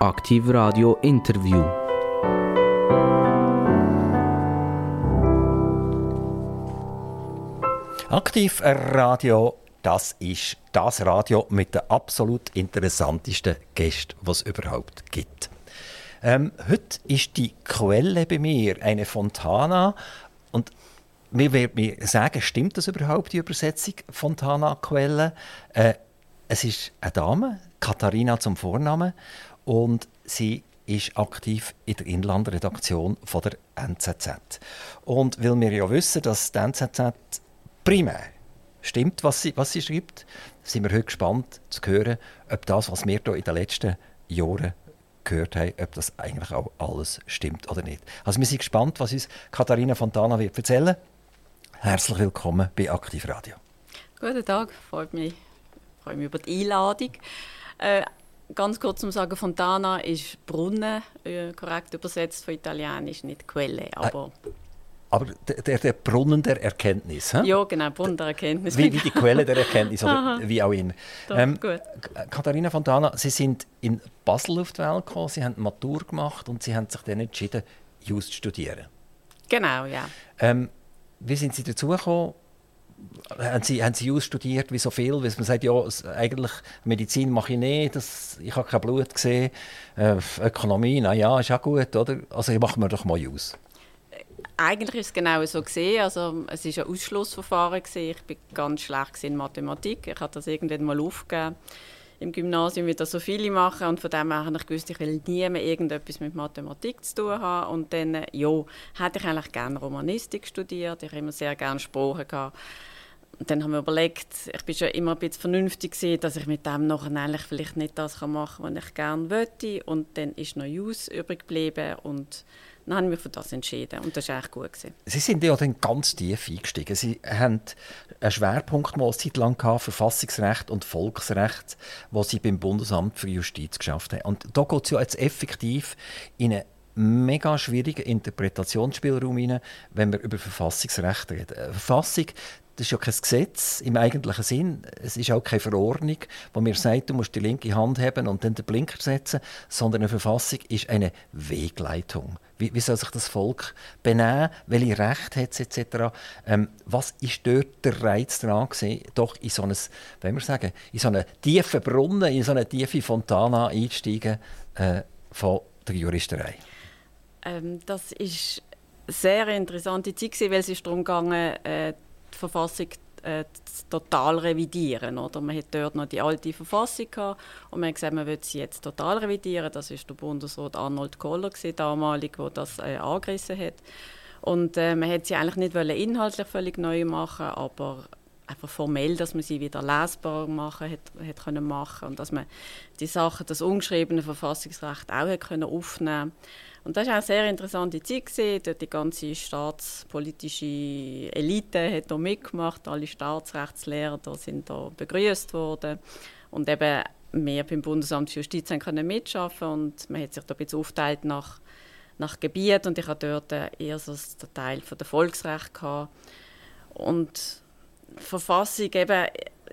Aktiv Radio Interview. Aktiv Radio, das ist das Radio mit den absolut interessantesten Gästen, was es überhaupt gibt. Ähm, heute ist die Quelle bei mir eine Fontana und mir wird mir sagen, stimmt das überhaupt die Übersetzung Fontana Quelle? Äh, es ist eine Dame, Katharina zum Vornamen und sie ist aktiv in der Inlandredaktion von der NZZ. Und weil wir ja wissen, dass die NZZ primär stimmt, was sie, was sie schreibt, sind wir heute gespannt zu hören, ob das, was wir hier in den letzten Jahren gehört haben, ob das eigentlich auch alles stimmt oder nicht. Also wir sind gespannt, was uns Katharina Fontana wird erzählen. Herzlich willkommen bei Aktiv Radio. Guten Tag, freut mich, freue mich über die Einladung. Äh, ganz kurz zum Sagen, Fontana ist Brunnen, äh, korrekt übersetzt von Italienisch, nicht Quelle, aber... Aber der, der, Brunnen der Erkenntnis. He? Ja, genau, Brunnen der Erkenntnis. Wie, wie die Quelle der Erkenntnis oder wie auch immer. Doch, ähm, gut. Katharina Fontana, Sie sind in Basel auf die Welt gekommen, Sie haben Matur gemacht und Sie haben sich dann entschieden, Just zu studieren. Genau, ja. Ähm, wie sind Sie dazu gekommen? Haben Sie, haben Sie studiert wie so viel? Weil man sagt, ja, eigentlich Medizin mache ich nicht, das, ich habe kein Blut gesehen. Äh, Ökonomie, na ist auch gut, oder? Also ich mache mir doch mal aus. Eigentlich ist es genau so gesehen. Also es ist ein Ausschlussverfahren gewesen. Ich bin ganz schlecht in Mathematik. Ich habe das irgendwann mal aufgegeben im Gymnasium, wie das so viele machen. Und von dem her habe ich gewusst, ich will nie mehr irgendetwas mit Mathematik zu tun haben. Und dann, äh, ja, hätte ich eigentlich gerne Romanistik studiert. Ich habe immer sehr gerne Sprachen gehabt. Und dann haben wir überlegt, ich bin schon immer ein bisschen vernünftig gewesen, dass ich mit dem noch eigentlich vielleicht nicht das machen kann, was ich gerne möchte. Und dann ist noch Jus übrig geblieben und dann habe ich mich für das entschieden und das war eigentlich gut. Gewesen. Sie sind ja dann ganz tief eingestiegen. Sie haben einen Schwerpunkt mal eine Zeit lang gehabt, Verfassungsrecht und Volksrecht, wo Sie beim Bundesamt für Justiz geschafft haben. Und da geht es ja jetzt effektiv in eine mega schwierigen Interpretationsspielraum rein, wenn wir über Verfassungsrecht reden. Verfassung das ist ja kein Gesetz im eigentlichen Sinn. Es ist auch keine Verordnung, wo mir sagt, du musst die linke Hand haben und dann den Blinker setzen, sondern eine Verfassung ist eine Wegleitung. Wie, wie soll sich das Volk benehmen? Welche Rechte hat es etc.? Ähm, was ist dort der Reiz daran gewesen, doch in so einen, wir sagen, in so einen tiefen Brunnen, in so eine tiefe Fontana einzusteigen äh, von der Juristerei? Ähm, das eine sehr interessante Zeit, weil es darum ging, die Verfassung äh, total revidieren. Oder? Man hat dort noch die alte Verfassung gehabt und man hat gesagt, man will sie jetzt total revidieren. Das ist der Bundesrat Arnold Koller gewesen, damalig, der das äh, angerissen hat. Und äh, man hätte sie eigentlich nicht inhaltlich völlig neu machen, aber einfach formell, dass man sie wieder lesbar machen hat, hat können machen und dass man die Sachen, das ungeschriebene Verfassungsrecht auch hat können aufnehmen und das war eine sehr interessante Zeit. Dort die ganze staatspolitische Elite hat da mitgemacht. Alle Staatsrechtslehrer da sind da begrüßt worden. Und eben wir beim Bundesamt für Justiz können mitschaffen und man hat sich da ein bisschen aufteilt nach, nach Gebiet und ich hatte dort eher so den Teil von der Volksrecht gehabt. und Verfassung eben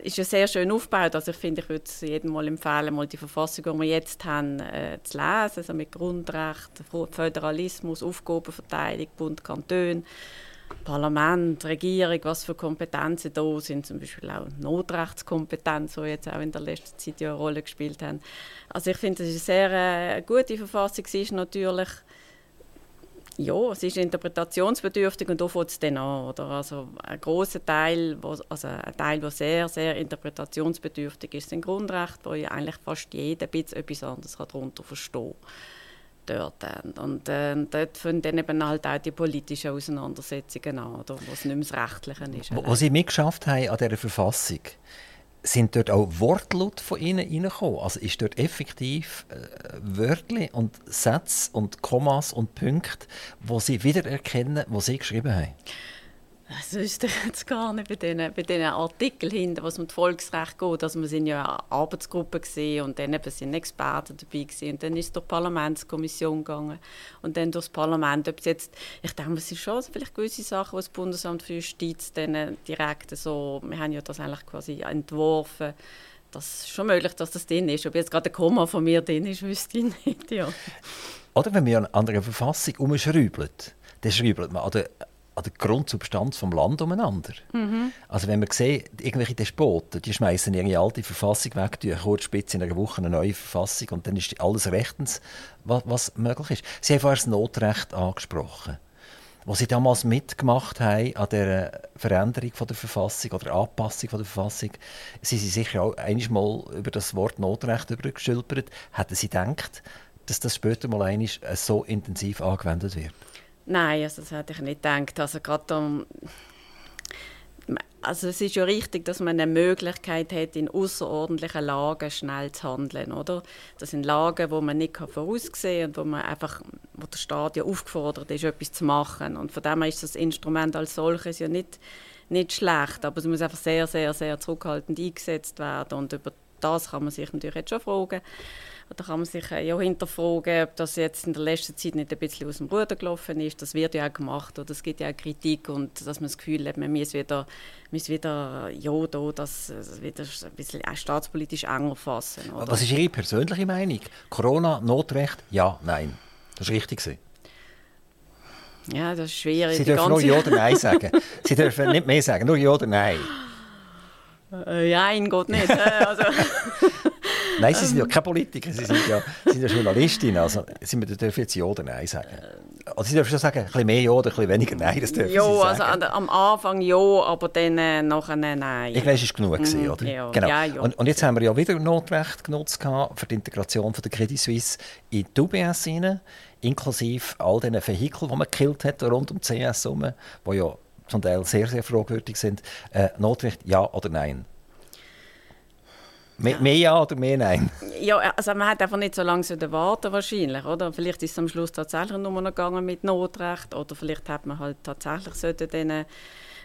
ist ja sehr schön aufgebaut. Also ich finde, ich würde es jedem mal empfehlen, mal die Verfassung, die wir jetzt haben, äh, zu lesen. Also mit Grundrecht, Föderalismus, Aufgabenverteilung, Bund, Kanton, Parlament, Regierung, was für Kompetenzen da sind, zum Beispiel auch Notrechtskompetenz, die jetzt auch in der letzten Zeit ja eine Rolle gespielt haben. Also ich finde, das ist eine sehr äh, gute Verfassung. Sie ist natürlich ja, es ist interpretationsbedürftig und da fängt es dann an. Oder? Also ein großer Teil, wo, also ein Teil, der sehr, sehr interpretationsbedürftig ist, sind Grundrechte, wo ja eigentlich fast jeder ein etwas anderes darunter verstehen dort. Und äh, dort finden dann eben halt auch die politischen Auseinandersetzungen an, oder, wo es nicht mehr das Rechtliche ist. Wo, wo Sie mitgeschafft haben an dieser Verfassung, sind dort auch Wortlaut von Ihnen reingekommen? Also ist dort effektiv äh, Wörter und Sätze und Kommas und Punkte, wo Sie wiedererkennen, wo Sie geschrieben haben? Das ich jetzt gar nicht bei diesen, bei diesen Artikeln hinter, was um das Volksrecht geht. Also wir sind ja eine Arbeitsgruppe gesehen und dann eben sind Experten dabei gewesen. und dann ist es durch die Parlamentskommission gegangen und dann durch das Parlament. Ob jetzt, ich denke, es sind schon vielleicht gewisse Sachen, was das Bundesamt für Justiz dann direkt so, wir haben ja das eigentlich quasi entworfen, das ist schon möglich, dass das drin ist. Ob jetzt gerade ein Komma von mir drin ist, wüsste ich nicht. Ja. Oder wenn man an einer Verfassung umschraubt, dann schreibt man an an der Grundsubstanz des Landes umeinander. Mhm. Also wenn man sieht, irgendwelche Despoten, die schmeißen ihre alte Verfassung weg, die kurz spitz in einer Woche eine neue Verfassung und dann ist alles rechtens, was, was möglich ist. Sie haben vorher das Notrecht angesprochen. Was Sie damals mitgemacht haben an der Veränderung von der Verfassung oder Anpassung von der Verfassung, sind Sie sicher auch einmal über das Wort Notrecht gestülpert. Hätten Sie gedacht, dass das später mal einmal so intensiv angewendet wird? Nein, also das hätte ich nicht gedacht. Also gerade um, also es ist ja richtig, dass man eine Möglichkeit hat, in außerordentlichen Lagen schnell zu handeln, oder? Das sind Lagen, wo man nicht voraussehen kann und wo man einfach, wo der Staat ja aufgefordert ist, etwas zu machen. Und von dem her ist das Instrument als solches ja nicht, nicht schlecht, aber es muss einfach sehr, sehr, sehr zurückhaltend eingesetzt werden und über das kann man sich natürlich jetzt schon fragen. Da kann man sich ja hinterfragen, ob das jetzt in der letzten Zeit nicht ein bisschen aus dem Ruder gelaufen ist. Das wird ja auch gemacht oder es gibt ja auch Kritik und dass man das Gefühl hat, man muss wieder, muss wieder ja, da, das wieder ein bisschen auch staatspolitisch enger fassen. Oder? Was ist Ihre persönliche Meinung? Corona, Notrecht, ja, nein. Das ist richtig. Ja, das ist schwierig. Sie dürfen nur Ja oder Nein sagen. Sie dürfen nicht mehr sagen, nur Ja oder Nein. Äh, nein, Gott nicht. Äh, also. Nein, Sie sind ja keine Politiker, Sie sind ja, Sie sind ja Journalistin. Also, Sie dürfen jetzt Ja oder Nein sagen. Also, Sie dürfen schon sagen, ein bisschen mehr Ja oder ein bisschen weniger Nein. Das dürfen ja, Sie sagen. also am Anfang Ja, aber dann äh, nachher Nein. Ich glaube, es war genug, gewesen, mhm, oder? Ja, genau. Ja, ja. Und, und, jetzt haben wir ja wieder Notrecht genutzt für die Integration von der Credit Suisse in die UBS rein, inklusive all diesen Vehikeln, die man gekillt hat rund um die CS herum, die ja zum Teil sehr, sehr fragwürdig sind. Äh, Notrecht, ja oder nein? Mehr, mehr, ja oder mehr nein? Ja, also man hat einfach nicht so lange warten wahrscheinlich, oder? Vielleicht ist es am Schluss tatsächlich nur noch gegangen mit Notrecht oder vielleicht hat man halt tatsächlich sollte denen,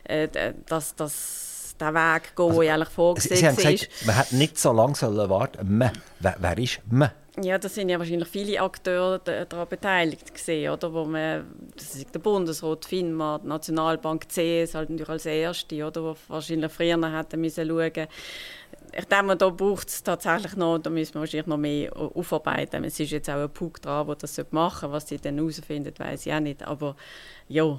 äh, dass das der Weg gehen, also, eigentlich vorgesehen Sie haben gesagt, man hat nicht so lange warten man. Wer, wer ist man? Ja, da sind ja wahrscheinlich viele Akteure daran beteiligt gesehen, oder? Wo man, das ist der Bundesrat, FINMA, die Nationalbank CS halt natürlich als erste, oder? Wo wahrscheinlich früher hätten müssen schauen ich denke, da braucht es tatsächlich noch, da müssen wir wahrscheinlich noch mehr aufarbeiten. Es ist jetzt auch ein Punkt dran, der das machen sollte. Was sie dann herausfindet, weiß ich auch nicht. Aber ja,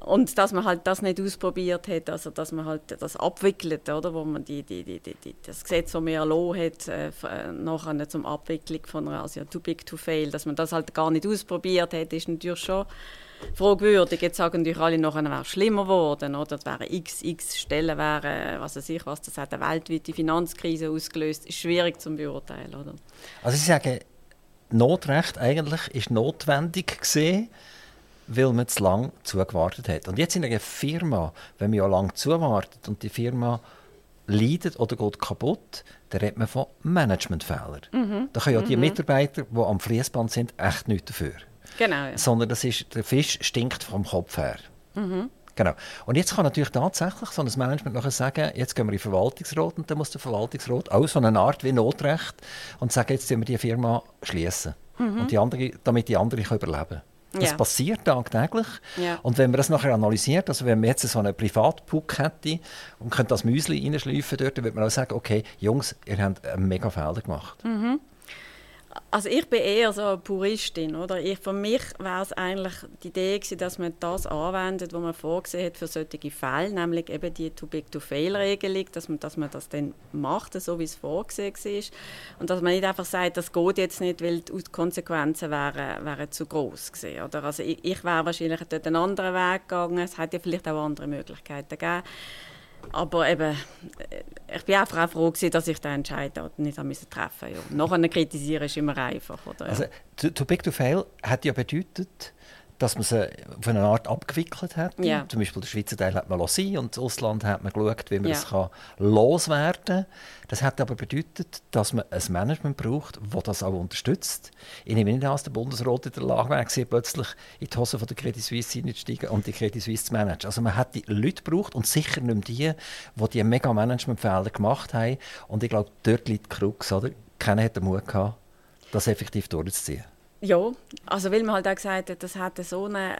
und dass man halt das nicht ausprobiert hat, also dass man halt das abwickelt, oder, wo man die, die, die, die das Gesetz, das man erlassen hat, äh, äh, nachher zum Abwicklung von einer, also too big to fail, dass man das halt gar nicht ausprobiert hat, ist natürlich schon fragwürdig. Jetzt sagen natürlich alle noch, es wäre schlimmer geworden, oder? Es wären x, x Stellen, wären, was weiß ich was, das hat eine weltweite Finanzkrise ausgelöst. Ist schwierig zu beurteilen, oder? Also Sie sagen, Notrecht eigentlich ist notwendig gesehen, weil man zu lange zugewartet hat. Und jetzt in einer Firma, wenn man ja lange zuwartet und die Firma leidet oder geht kaputt, dann redet man von Managementfehlern. Mhm. Da können ja die mhm. Mitarbeiter, die am Fließband sind, echt nichts dafür. Genau. Ja. Sondern das ist, der Fisch stinkt vom Kopf her. Mhm. Genau. Und jetzt kann natürlich tatsächlich so ein Management nachher sagen, jetzt gehen wir in den Verwaltungsrat und dann muss der Verwaltungsrat auch so eine Art wie Notrecht und sagen, jetzt müssen wir die Firma schließen. Mhm. Und die andere, damit die andere kann überleben kann. Das ja. passiert tagtäglich. Ja. Und wenn man das nachher analysiert, also wenn man jetzt so einen Privatpuck hätte und könnte das Müsli reinschleifen dort, dann würde man auch sagen, okay, Jungs, ihr habt einen mega Fehler gemacht. Mhm. Also ich bin eher so eine Puristin, oder? Ich, für mich wäre es eigentlich die Idee gewesen, dass man das anwendet, was man vorgesehen hat für solche Fälle, nämlich eben die Too-Big-to-Fail-Regelung, dass man, dass man das dann macht, so wie es vorgesehen war. Und dass man nicht einfach sagt, das geht jetzt nicht, weil die Konsequenzen wären, wären zu groß gewesen, oder? Also ich, ich wäre wahrscheinlich dort einen anderen Weg gegangen. Es hätte ja vielleicht auch andere Möglichkeiten gegeben. Aber eben, äh, ich bin einfach auch froh, gewesen, dass ich den Entscheid nicht treffen musste. Ja. Nachher kritisieren ist immer einfach. Oder? Also, too big to fail hat ja bedeutet, dass man sie auf eine Art abgewickelt hat. Ja. Zum Beispiel den Schweizer Teil hat man lassen und das Ausland hat man geschaut, wie man ja. das kann loswerden kann. Das hat aber bedeutet, dass man ein Management braucht, das das auch unterstützt. Ich nehme nicht an, dass der Bundesrat in der Lage war, plötzlich in die Hose von der Credit Suisse hineinzusteigen und die Credit Suisse zu managen. Also man hat die Leute gebraucht und sicher nicht die, die die mega Management-Fehler gemacht haben. Und ich glaube, dort liegt die Krux. Oder? Keiner hat den Mut gehabt, das effektiv durchzuziehen. Ja, also weil man halt auch gesagt hat, das hatte so eine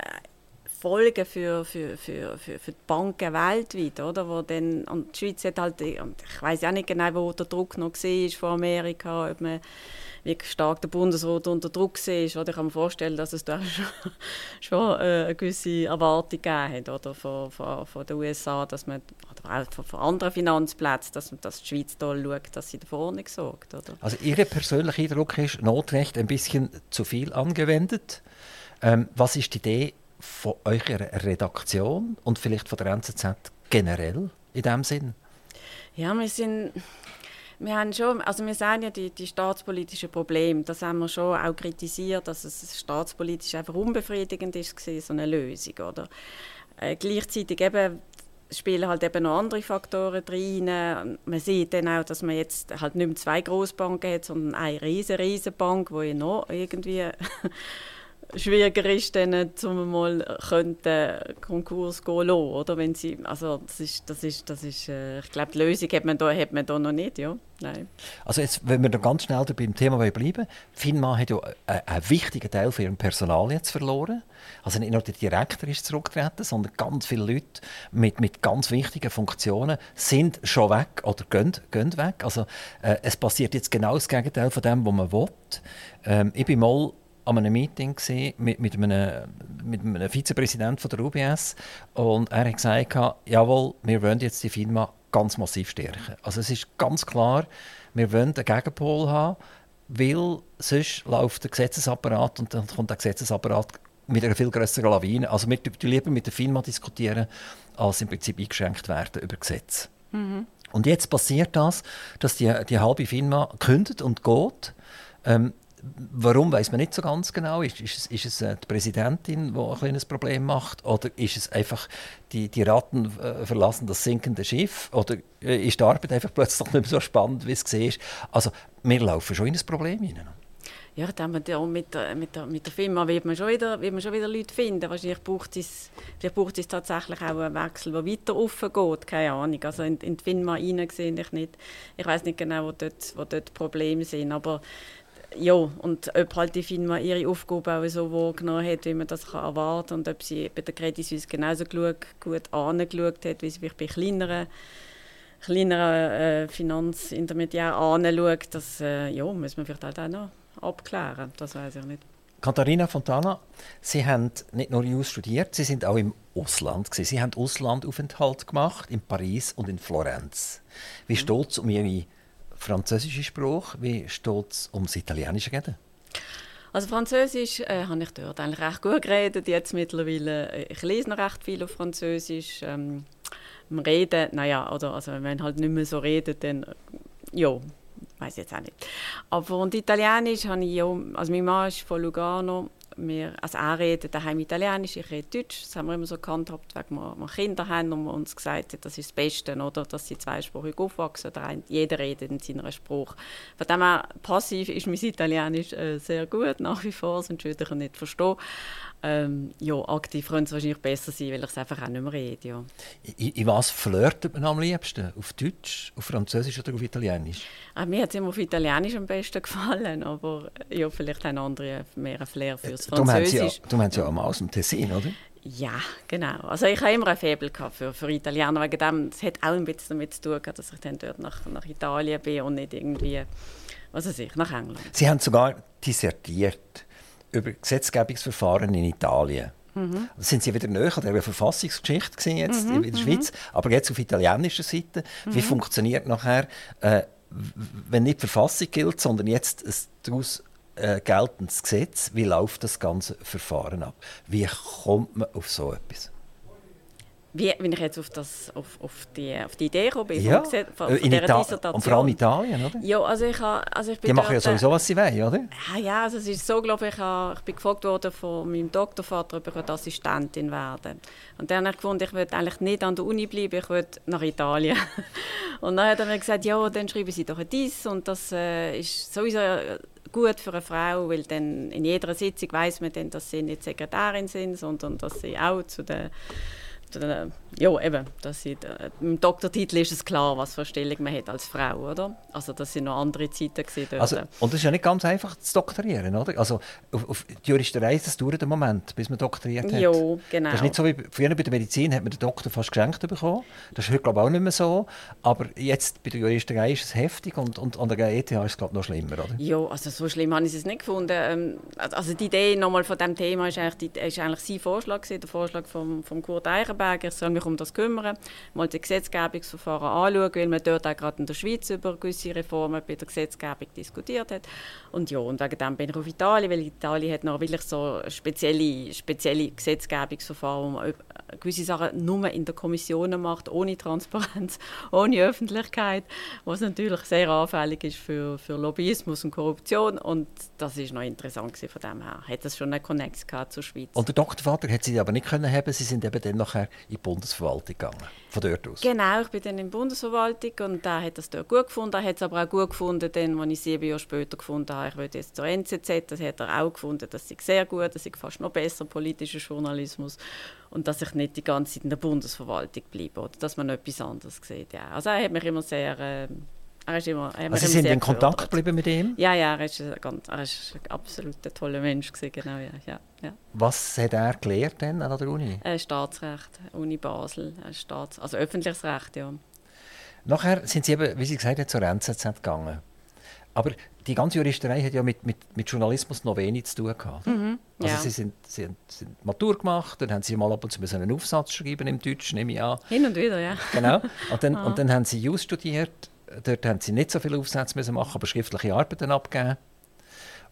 Folgen für, für, für, für, für die Banken weltweit, oder? Wo dann, und die Schweiz hat halt, ich weiß auch nicht genau, wo der Druck noch war von Amerika, ob man wie stark der Bundesrat unter Druck war. Oder ich kann mir vorstellen, dass es da schon, schon äh, eine gewisse Erwartung gegeben hat oder, von, von, von den USA, dass man, oder auch von, von anderen Finanzplätzen, dass, dass die Schweiz da schaut, dass sie dafür nicht sorgt. Oder? Also Ihr persönlicher Eindruck ist, Notrecht ein bisschen zu viel angewendet. Ähm, was ist die Idee von eurer Redaktion und vielleicht von der NZZ generell in diesem Sinn? Ja, wir sind wir haben schon, also wir sehen ja die, die staatspolitischen Probleme, das haben wir schon auch kritisiert, dass es staatspolitisch einfach unbefriedigend ist, so eine Lösung, oder? Äh, gleichzeitig eben spielen halt eben noch andere Faktoren rein. Man sieht dann auch, dass man jetzt halt nicht mehr zwei Großbanken hat, sondern eine riesige, riesige Bank, die ja noch irgendwie schwieriger ist, dann zum mal könnte Konkurs gehen lassen, oder? Wenn sie, also das ist, das ist, das ist, äh, ich glaube, die Lösung hat man da, hat man da noch nicht, ja. Nein. Also jetzt, wenn wir dann ganz schnell beim Thema bleiben, FINMA hat ja einen wichtigen Teil von ihrem Personal jetzt verloren. Also nicht nur der Direktor ist zurückgetreten, sondern ganz viele Leute mit, mit ganz wichtigen Funktionen sind schon weg oder gehen, gehen weg. Also äh, es passiert jetzt genau das Gegenteil von dem, was man will. Ähm, ich bin mal an einem Meeting mit, mit, einem, mit einem Vizepräsidenten der UBS und er hat gesagt, jawohl, wir wollen jetzt die Firma ganz massiv stärken. Also es ist ganz klar, wir wollen einen Gegenpol haben, weil sonst läuft der Gesetzesapparat und dann kommt der Gesetzesapparat mit einer viel größeren Lawine. Also wir lieber mit der Firma diskutieren, als im Prinzip eingeschränkt werden über Gesetze. Mhm. Und jetzt passiert das, dass die, die halbe Firma kündet und geht. Ähm, Warum weiß man nicht so ganz genau. Ist, ist es, ist es äh, die Präsidentin, die ein kleines Problem macht? Oder ist es einfach, die, die Ratten äh, verlassen das sinkende Schiff? Oder äh, ist die Arbeit einfach plötzlich nicht mehr so spannend, wie es war? Also, wir laufen schon in ein Problem hinein. Ja, dann mit der, mit der, mit der, Firma wird man, schon wieder, wird man schon wieder Leute finden. Wahrscheinlich braucht es, vielleicht braucht es tatsächlich auch einen Wechsel, der weiter offen geht. Keine Ahnung. Also in, in die Firma hinein sehe ich nicht. Ich weiß nicht genau, wo dort, wo dort Probleme sind. Aber ja, und ob halt die FINMA ihre Aufgabe auch so wahrgenommen hat, wie man das kann erwarten kann und ob sie bei der Credit Suisse genauso gut angeschaut hat, wie sie bei kleineren, kleineren äh, Finanzintermediären anschaut, das äh, ja, muss man vielleicht halt auch noch abklären, das weiß ich nicht. Katharina Fontana, Sie haben nicht nur Jus studiert, Sie sind auch im Ausland. Gewesen. Sie haben Auslandaufenthalt gemacht, in Paris und in Florenz. Wie mhm. steht es um Ihre französische Spruch. Wie steht es ums Italienische reden? Also Französisch äh, habe ich dort eigentlich recht gut geredet. Jetzt mittlerweile, äh, ich lese noch recht viel auf Französisch. Ähm, Reden, naja, oder also wenn halt nicht mehr so redet, dann äh, ja, weiß jetzt auch nicht. Aber und Italienisch habe ich ja, also mein Mann ist von Lugano wir, also er redet daheim Italienisch, ich rede Deutsch. Das haben wir immer so gehandhabt, weil wir, Kinder haben und uns gesagt haben, das ist das Beste, oder, dass sie zweisprachig aufwachsen. Oder jeder redet in seinem Spruch. Von dem her, passiv ist mein Italienisch äh, sehr gut, nach wie vor, sonst würde ich ihn nicht verstehen. Ähm, ja, aktiv könnte es wahrscheinlich besser sein, weil ich es einfach auch nicht mehr rede. Ja. In, in was flirtet man am liebsten? Auf Deutsch, auf Französisch oder auf Italienisch? Ah, mir hat es immer auf Italienisch am besten gefallen, aber ja, vielleicht haben andere mehr ein Flair fürs Französisch. Du meinst ja, auch mal aus dem Tessin, oder? Ja, genau. Also ich habe immer ein Faible für, für Italiener. Wegen dem, das hat auch ein bisschen damit zu tun, dass ich dann dort nach, nach Italien bin und nicht irgendwie, was weiß ich, nach England. Sie haben sogar dissertiert über Gesetzgebungsverfahren in Italien. Mhm. Da sind Sie wieder näher an der Verfassungsgeschichte jetzt mhm, in der Schweiz, mhm. aber jetzt auf italienischer Seite. Wie mhm. funktioniert nachher, äh, wenn nicht die Verfassung gilt, sondern jetzt ein daraus äh, geltendes Gesetz? Wie läuft das ganze Verfahren ab? Wie kommt man auf so etwas? Wie, wenn ich jetzt auf, das, auf, auf, die, auf die Idee gekommen bin, ja, von, von, von in Dissertation. Und vor allem Italien, oder? Ja, also ich, also ich bin Die machen ja sowieso, was sie wollen, oder? Ja, ja also es ist so, glaube ich, ich bin gefragt worden von meinem Doktorvater, ob ich Assistentin werden Und dann habe ich gefunden, ich will eigentlich nicht an der Uni bleiben, ich will nach Italien. und dann hat er mir gesagt, ja, dann schreiben Sie doch dies und das äh, ist sowieso gut für eine Frau, weil dann in jeder Sitzung weiß man dann, dass sie nicht Sekretärin sind, sondern dass sie auch zu den äh, ja, eben, dass ich, äh, im Doktortitel ist es klar, was für Stellung man hat als Frau, oder? Also das sind noch andere Zeiten gewesen Also, und es ist ja nicht ganz einfach zu doktorieren, oder? Also auf, auf die Juristerei, das dauert einen Moment, bis man doktoriert hat. Ja, genau. Das ist nicht so wie früher bei der Medizin, hat man den Doktor fast geschenkt bekommen. Das ist heute, glaube ich, auch nicht mehr so. Aber jetzt bei der Juristerei ist es heftig und, und an der ETH ist es, glaube ich, noch schlimmer, oder? Ja, also so schlimm habe ich es nicht gefunden. Ähm, also die Idee nochmal von diesem Thema ist eigentlich, die, ist eigentlich sein Vorschlag gewesen, der Vorschlag von vom Kurt Eichenberger, ich soll mich um das kümmern, mal die Gesetzgebungsverfahren anschauen, weil man dort auch gerade in der Schweiz über gewisse Reformen bei der Gesetzgebung diskutiert hat. Und ja, und wegen dem bin ich auf Italien, weil Italien hat noch wirklich so spezielle, spezielle Gesetzgebungsverfahren, wo man gewisse Sachen nur in der Kommission macht, ohne Transparenz, ohne Öffentlichkeit, was natürlich sehr anfällig ist für, für Lobbyismus und Korruption. Und das ist noch interessant von dem her. Hat das schon eine Connection zur Schweiz. Und der Doktorvater hat sie aber nicht können haben. Sie sind eben dann nachher in die Bundesverwaltung gegangen, von dort aus. Genau, ich bin dann in die Bundesverwaltung und er hat das dort gut gefunden. Er hat es aber auch gut gefunden, dann, als ich sieben Jahre später gefunden habe, ich will jetzt zur NZZ, das hat er auch gefunden, das ist sehr gut, das ist fast noch besser, politischer Journalismus und dass ich nicht die ganze Zeit in der Bundesverwaltung bleibe oder dass man etwas anderes sieht. Ja. Also er hat mich immer sehr... Äh, er ist immer, er also Sie sind in Kontakt geblieben mit ihm? Ja, ja, er ist, ein, ganz, er ist ein absolut toller Mensch gewesen, genau, ja, ja, ja. Was hat er gelernt denn an der Uni? Äh, Staatsrecht, Uni Basel, Staats, also öffentliches Recht, ja. Nachher sind Sie eben, wie Sie gesagt haben, zur NZZ gegangen. Aber die ganze Juristerei hat ja mit, mit, mit Journalismus noch wenig zu tun gehabt. Mhm, also ja. sie, sind, sie sind Matur gemacht, dann haben sie mal ab und zu einen Aufsatz schreiben im Deutschen, nehme ich an. Hin und wieder, ja. Genau. Und dann, und dann haben sie Jus studiert. Dort haben sie nicht so viele Aufsätze müssen machen, aber schriftliche Arbeiten abgeben.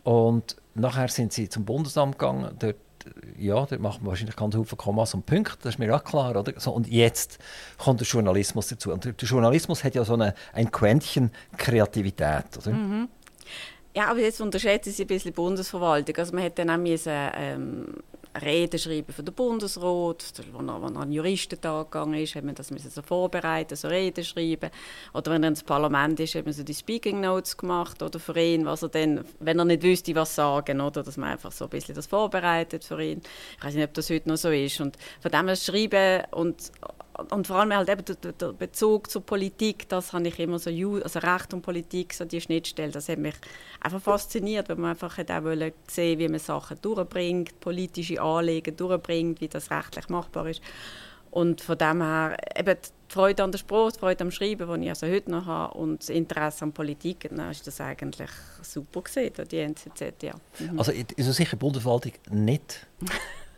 Und nachher sind sie zum Bundesamt gegangen. Dort, ja, dort macht man wahrscheinlich ganz viele Kommas und Punkte, das ist mir auch klar. Oder? So, und jetzt kommt der Journalismus dazu. Und der Journalismus hat ja so eine, ein Quäntchen Kreativität. Oder? Mhm. Ja, aber jetzt unterschätzen Sie ein bisschen die Bundesverwaltung. Also man hätte dann auch müssen, ähm, Reden schreiben für den Bundesrat, wo er, wo er an Juristentag gegangen ist, hat man das müssen so vorbereiten, so Reden schreiben. Oder wenn er ins Parlament ist, hat man so die Speaking Notes gemacht oder für ihn, was er dann, wenn er nicht wüsste, was sagen, oder dass man einfach so ein bisschen das vorbereitet für ihn. Ich weiß nicht, ob das heute noch so ist. Und von dem her schreiben und und vor allem halt eben der, der, Bezug zur Politik, das habe ich immer so, also Recht und Politik, so die Schnittstelle, das hat mich einfach fasziniert, weil man einfach hat auch sehen wie man Sachen durchbringt, politische Anliegen durchbringt, wie das rechtlich machbar ist. Und von dem her, eben die Freude an der Sprache, die Freude am Schreiben, die ich also heute noch habe, und das Interesse an Politik, dann ist das eigentlich super gesehen, die NZZ, ja. Mhm. Also ist so sicher Bundesverwaltung nicht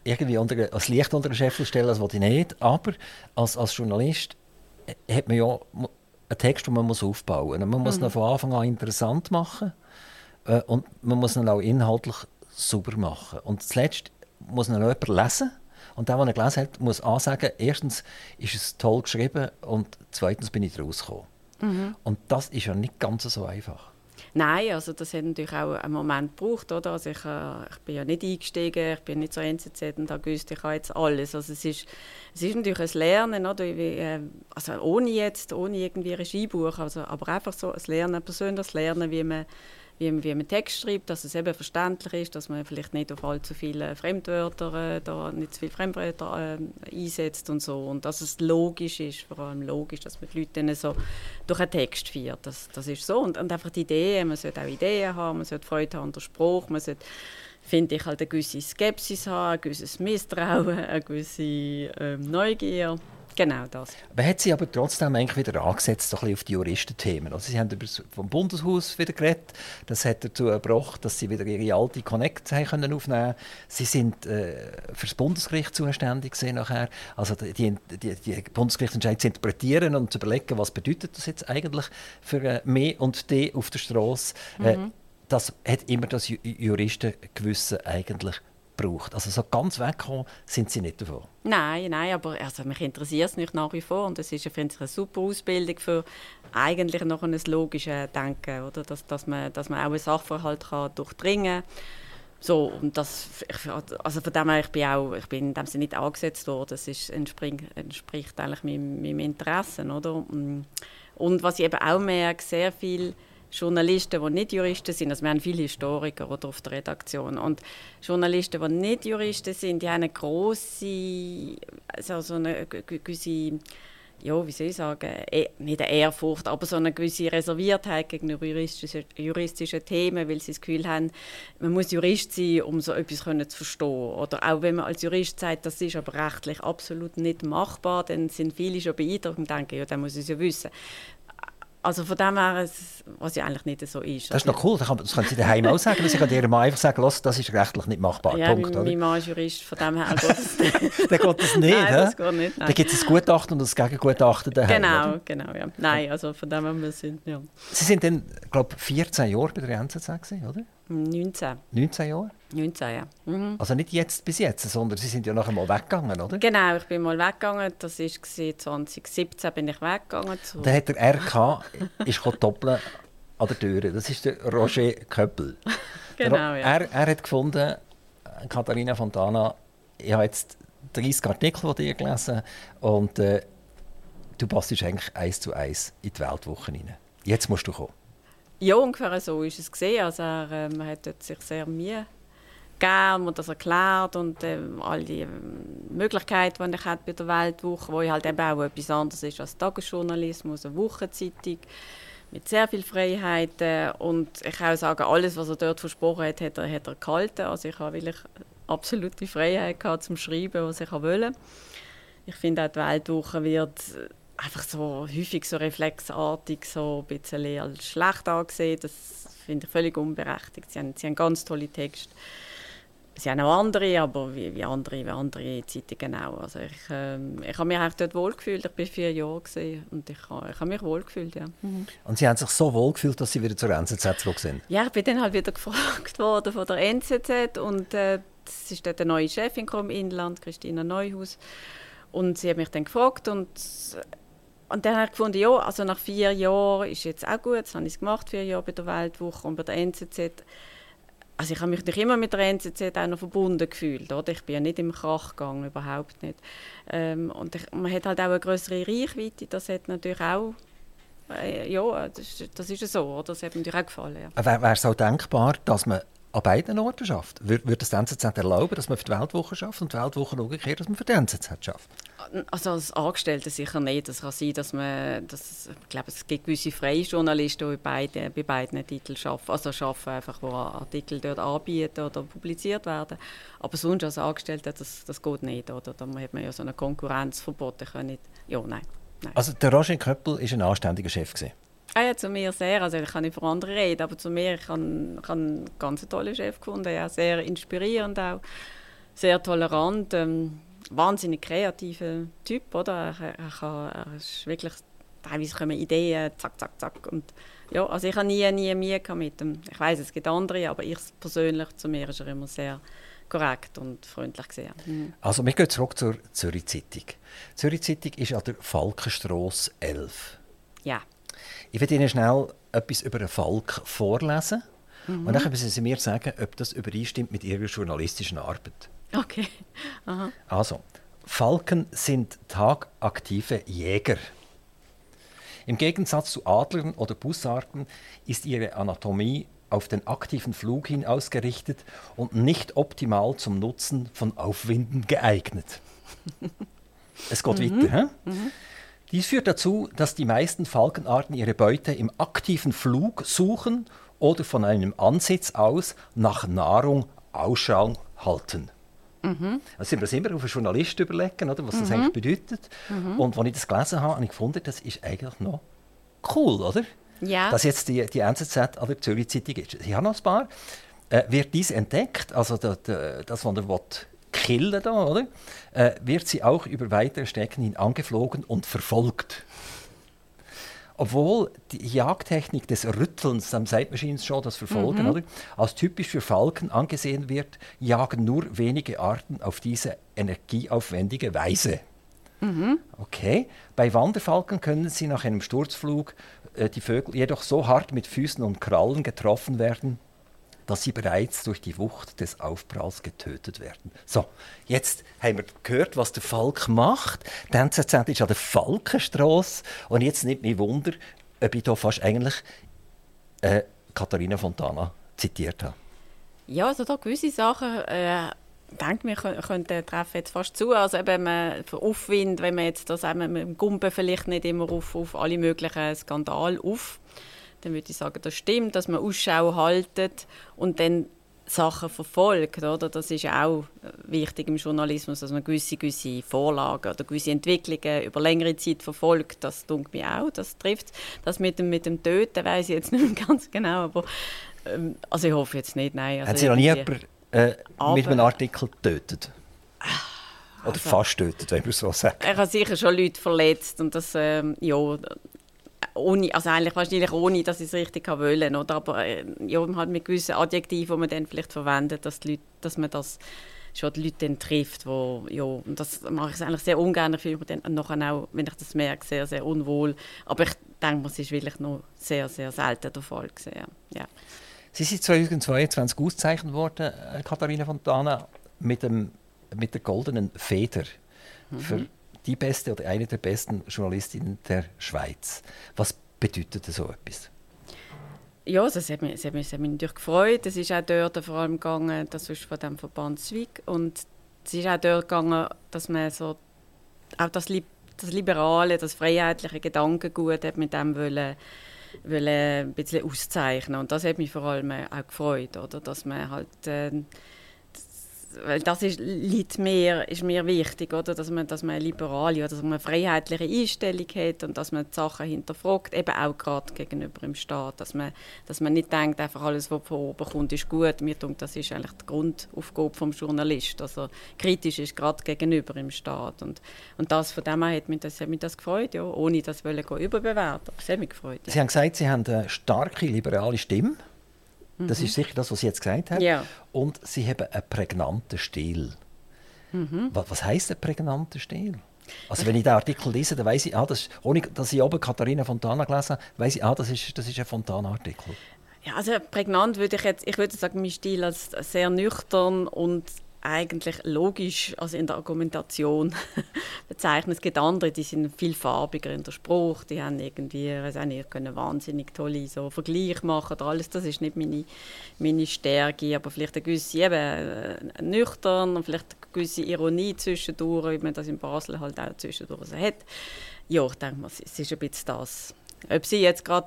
irgendwie unter, als Licht unter den Scheffel stellen, das will ich nicht. Aber als, als Journalist hat man ja einen Text, den man muss aufbauen muss. Man muss mhm. ihn von Anfang an interessant machen äh, und man muss ihn auch inhaltlich sauber machen. Und zuletzt muss ihn auch jemand lesen. Und der, der ihn gelesen hat, muss ansagen, erstens ist es toll geschrieben und zweitens bin ich rausgekommen. Mhm. Und das ist ja nicht ganz so einfach. Nein, also das hat natürlich auch einen Moment gebraucht. Oder? Also ich, äh, ich bin ja nicht eingestiegen, ich bin nicht so NZZ und da gewusst, ich habe jetzt alles. Also es ist, es ist natürlich ein Lernen, oder? Äh, also ohne jetzt, ohne irgendwie Regiebuch, also, aber einfach so ein Lernen, ein persönliches Lernen, wie man wie, wie man Text schreibt, dass es eben verständlich ist, dass man vielleicht nicht auf allzu viele Fremdwörter, äh, da nicht zu viele Fremdwörter äh, einsetzt und so. Und dass es logisch ist, vor allem logisch, dass man die Leute so durch einen Text führt. Das, das ist so. Und, und einfach die Ideen, man sollte auch Ideen haben, man sollte Freude haben an der Sprache, man sollte finde ich halt eine gewisse Skepsis haben, ein gewisses Misstrauen, eine gewisse ähm, Neugier. Genau das. Man hat sie aber trotzdem eigentlich wieder angesetzt so auf die Juristenthemen. Also sie haben über das vom Bundeshaus wieder geredet. Das hat dazu gebracht, dass sie wieder ihre alte Connect haben aufnehmen Sie sind äh, für das Bundesgericht zuständig nachher. Also die, die, die Bundesgerichtsentscheidung zu interpretieren und zu überlegen, was bedeutet das jetzt eigentlich für äh, mehr und D auf der Straße. Äh, mhm. das hat immer das Juristengewissen eigentlich braucht. Also so ganz wegkommen sind sie nicht davon. Nein, nein, aber also mich interessiert es nicht nach wie vor und es ist ich, eine super Ausbildung für eigentlich noch ein logisches Denken, oder? Dass, dass, man, dass man auch einen Sachverhalt kann durchdringen kann. So, und das, also von dem her, ich bin auch, ich bin in dem Sinne nicht angesetzt worden, das ist, entspricht, entspricht eigentlich meinem, meinem Interesse, oder? Und was ich eben auch merke, sehr viel Journalisten, die nicht Juristen sind, also wir haben viele Historiker oder auf der Redaktion, und Journalisten, die nicht Juristen sind, die haben eine grosse, also so eine gewisse ja, wie soll ich sagen, eh, nicht eine Ehrfurcht, aber so eine gewisse Reserviertheit gegenüber juristischen, juristischen Themen, weil sie das Gefühl haben, man muss Jurist sein, um so etwas zu verstehen. Oder auch wenn man als Jurist sagt, das ist aber rechtlich absolut nicht machbar, dann sind viele schon beeindruckt und denken, ja, dann muss ich es ja wissen. Also von dem her, was ja eigentlich nicht so ist. Das ist noch cool, das können Sie daheim auch sagen. Sie können Ihrem Mann einfach sagen, das ist rechtlich nicht machbar. Ja, Punkt, mein, mein Mann ist Jurist, von dem her geht es Dann geht das nicht, Nein, das geht nicht. Dann gibt es ein Gutachten und das Gegengutachten daheim. Genau, oder? genau, ja. Nein, also von dem her, wir sind, ja. Sie sind dann, glaube ich, 14 Jahre bei der NZZ oder? 19. 19 Jahre? 19, ja. Mhm. Also nicht jetzt bis jetzt, sondern Sie sind ja nachher mal weggegangen, oder? Genau, ich bin mal weggegangen. Das war 2017 bin ich weggegangen. Zu Dann hat der RK ist doppeln an der Tür. Das ist der Roger Köppel. genau, er, ja. er, er hat gefunden, Katharina Fontana, ich habe jetzt 30 Artikel von dir gelesen und äh, du passt eigentlich eins zu eins in die Weltwoche rein. Jetzt musst du kommen. Ja, ungefähr so ist es gesehen. Also er ähm, hat sich sehr Mühe gegeben und das erklärt und ähm, all die ähm, Möglichkeiten, die ich bei der Weltwoche, wo halt eben auch etwas anderes ist als Tagesjournalismus, eine Wochenzeitung mit sehr viel Freiheiten und ich kann auch sagen, alles, was er dort versprochen hat, hat er, hat er gehalten. Also ich habe wirklich absolute Freiheit gehabt zum Schreiben, was ich wollte. Ich finde auch die Weltwoche wird einfach so häufig so reflexartig so ein bisschen als schlecht angesehen. Das finde ich völlig unberechtigt. Sie haben, sie haben ganz tolle Texte. Sie haben auch andere, aber wie, wie andere, wie andere Zeitungen auch. Also ich, ähm, ich habe mich eigentlich dort wohlgefühlt. Ich war vier Jahre gewesen und ich, habe, ich habe mich wohlgefühlt, ja. Mhm. Und Sie haben sich so wohlgefühlt, dass Sie wieder zur NZZ zurück sind? Ja, ich bin dann halt wieder gefragt worden von der NZZ und äh, das ist dort eine neue Chefin im Inland, Christina Neuhaus. Und sie hat mich dann gefragt und und dann habe ich gefunden, ja, also nach vier Jahren ist jetzt auch gut, das habe ich gemacht, vier Jahre bei der Weltwoche und bei der NZZ. Also ich habe mich nicht immer mit der NZZ auch noch verbunden gefühlt, oder? Ich bin ja nicht im Krach gegangen, überhaupt nicht. Ähm, und ich, man hat halt auch eine größere Reichweite, das hat natürlich auch, äh, ja, das, das ist so, oder? Das hat mir natürlich auch gefallen, ja. Wäre es auch denkbar, dass man an beiden Orten schafft? Würde das NZZ erlauben, dass man für die Weltwoche schafft und die Weltwoche umgekehrt, dass man für die NZZ schafft? Also als Angestellte sicher nicht. Es kann sein, dass man, dass, ich glaube, es gibt gewisse freie Journalisten, die bei beiden, bei beiden Titeln arbeiten, also arbeiten einfach, wo Artikel dort anbieten oder publiziert werden. Aber sonst als Angestellte, das, das geht nicht. Oder? Da hat man ja so ein Konkurrenzverbot. Ich kann nicht, ja, nein, nein. Also der Roger Köppel war ein anständiger Chef. Gewesen. Ah ja, zu mir sehr. Also ich kann nicht von anderen reden, aber zu mir, ich habe einen ganz tollen Chef gefunden. Ja, sehr inspirierend auch, sehr tolerant. Ähm, wahnsinnig kreativer Typ, oder? Er, er, kann, er ist wirklich, teilweise kommen Ideen, zack, zack, zack. Und ja, also ich habe nie, nie Mühe mit ihm. Ich weiß, es gibt andere, aber ich persönlich, zu mir ist er immer sehr korrekt und freundlich gesehen. Mhm. Also wir gehen zurück zur Zürich Zeitung. Die Zürich Zeitung ist an der Falkenstrasse 11. Ja. Ich werde Ihnen schnell etwas über einen Falk vorlesen. Mhm. Und dann können Sie mir sagen, ob das übereinstimmt mit Ihrer journalistischen Arbeit. Okay. Aha. Also, Falken sind tagaktive Jäger. Im Gegensatz zu Adlern oder Bussarden ist ihre Anatomie auf den aktiven Flug hin ausgerichtet und nicht optimal zum Nutzen von Aufwinden geeignet. es geht mhm. weiter. Mhm. Dies führt dazu, dass die meisten Falkenarten ihre Beute im aktiven Flug suchen oder von einem Ansitz aus nach Nahrung Ausschau halten. Mhm. Also sind wir das immer auf einen Journalist überlegen, oder, was das mhm. eigentlich bedeutet. Mhm. Und als ich das gelesen habe, habe ich gefunden, das ist eigentlich noch cool, oder? Ja. Dass jetzt die, die NZZ an der Zürich Zeitung ist. Ich habe noch ein paar. Äh, wird dies entdeckt, also das, das was er will, killen da, oder? Äh, wird sie auch über weitere Strecken hin angeflogen und verfolgt. Obwohl die Jagdtechnik des Rüttelns, am schon das Verfolgen, mhm. oder, als typisch für Falken angesehen wird, jagen nur wenige Arten auf diese energieaufwendige Weise. Mhm. Okay. Bei Wanderfalken können sie nach einem Sturzflug äh, die Vögel jedoch so hart mit Füßen und Krallen getroffen werden, dass sie bereits durch die Wucht des Aufpralls getötet werden. So, jetzt haben wir gehört, was der Falk macht. Die NZZ ist an der Falkenstrasse und jetzt nimmt mich Wunder, ob ich da fast eigentlich äh, Katharina Fontana zitiert habe. Ja, also da gewisse Sachen, äh, denke wir könnten treffen jetzt fast zu. Also eben man, Aufwind, wenn man jetzt das eben mit dem Gumpen vielleicht nicht immer auf, auf alle möglichen Skandale auf, dann würde ich sagen, das stimmt, dass man Ausschau haltet und dann Sachen verfolgt. Oder? Das ist auch wichtig im Journalismus, dass man gewisse, gewisse Vorlagen oder gewisse Entwicklungen über längere Zeit verfolgt. Das tut mir auch, das trifft Das mit dem, mit dem Töten weiß ich jetzt nicht mehr ganz genau, aber ähm, also ich hoffe jetzt nicht, nein. Also Hat Sie noch nie jemanden äh, mit einem Artikel getötet? Oder also, fast tötet, wenn man so sagt. Er hat sicher schon Leute verletzt und das, ähm, ja, ohne, also eigentlich wahrscheinlich ohne, dass ich es richtig wollen, oder? aber äh, ja, halt mit gewissen Adjektiven, die man dann vielleicht verwendet, dass, die Leute, dass man das schon die Leute dann trifft, wo, ja, und das mache ich eigentlich sehr ungern, ich fühle mich dann nachher auch, wenn ich das merke, sehr, sehr unwohl, aber ich denke, es ist wirklich noch sehr, sehr selten der Fall gewesen, ja. Sie sind 2022 ausgezeichnet worden, äh, Katharina Fontana, mit, dem, mit der goldenen Feder mhm. für die beste oder eine der besten Journalistinnen der Schweiz. Was bedeutet so etwas? Ja, das hat mich, das hat mich, das hat mich natürlich gefreut. Es ist auch dort vor allem gegangen, das ist von dem Verband Zwick und es ist auch dort gegangen, dass man so auch das, das liberale, das freiheitliche Gedankengut hat mit dem wollen wollen ein bisschen auszeichnen und das hat mich vor allem auch gefreut, oder? dass man halt äh, weil das ist, liegt mir, ist mir wichtig, oder? Dass, man, dass man eine liberale oder dass man eine freiheitliche Einstellung hat und dass man die Sachen hinterfragt, eben auch gerade gegenüber dem Staat. Dass man, dass man nicht denkt, einfach alles, was von oben kommt, ist gut. Mir denkt, das ist eigentlich die Grundaufgabe des Journalisten. Also kritisch ist gerade gegenüber dem Staat. Und, und das, von dem her hat mich das, hat mich das gefreut, ja, ohne das wollen überbewerten. Das hat mich gefreut. Ja. Sie haben gesagt, Sie haben eine starke liberale Stimme. Das ist sicher das, was Sie jetzt gesagt haben. Ja. Und Sie haben einen prägnanten Stil. Mhm. Was, was heisst ein prägnanter Stil? Also wenn ich den Artikel lese, dann weiß ich, ah, das, ohne dass ich oben Katharina Fontana gelesen habe, weiß ich, ah, das ist, das ist ein Fontana-Artikel. Ja, also prägnant würde ich jetzt, ich würde sagen, mein Stil als sehr nüchtern und eigentlich logisch, also in der Argumentation bezeichnen. Es gibt andere, die sind viel farbiger in der Spruch, die haben irgendwie, weiß auch nicht, können wahnsinnig tolle so Vergleiche machen oder alles. Das ist nicht meine, meine Stärke, aber vielleicht eine gewisse eben, äh, nüchtern und vielleicht eine gewisse Ironie zwischendurch, wie man das in Basel halt auch zwischendurch so hat. Ja, ich denke mal, es ist ein bisschen das. Ob sie jetzt gerade,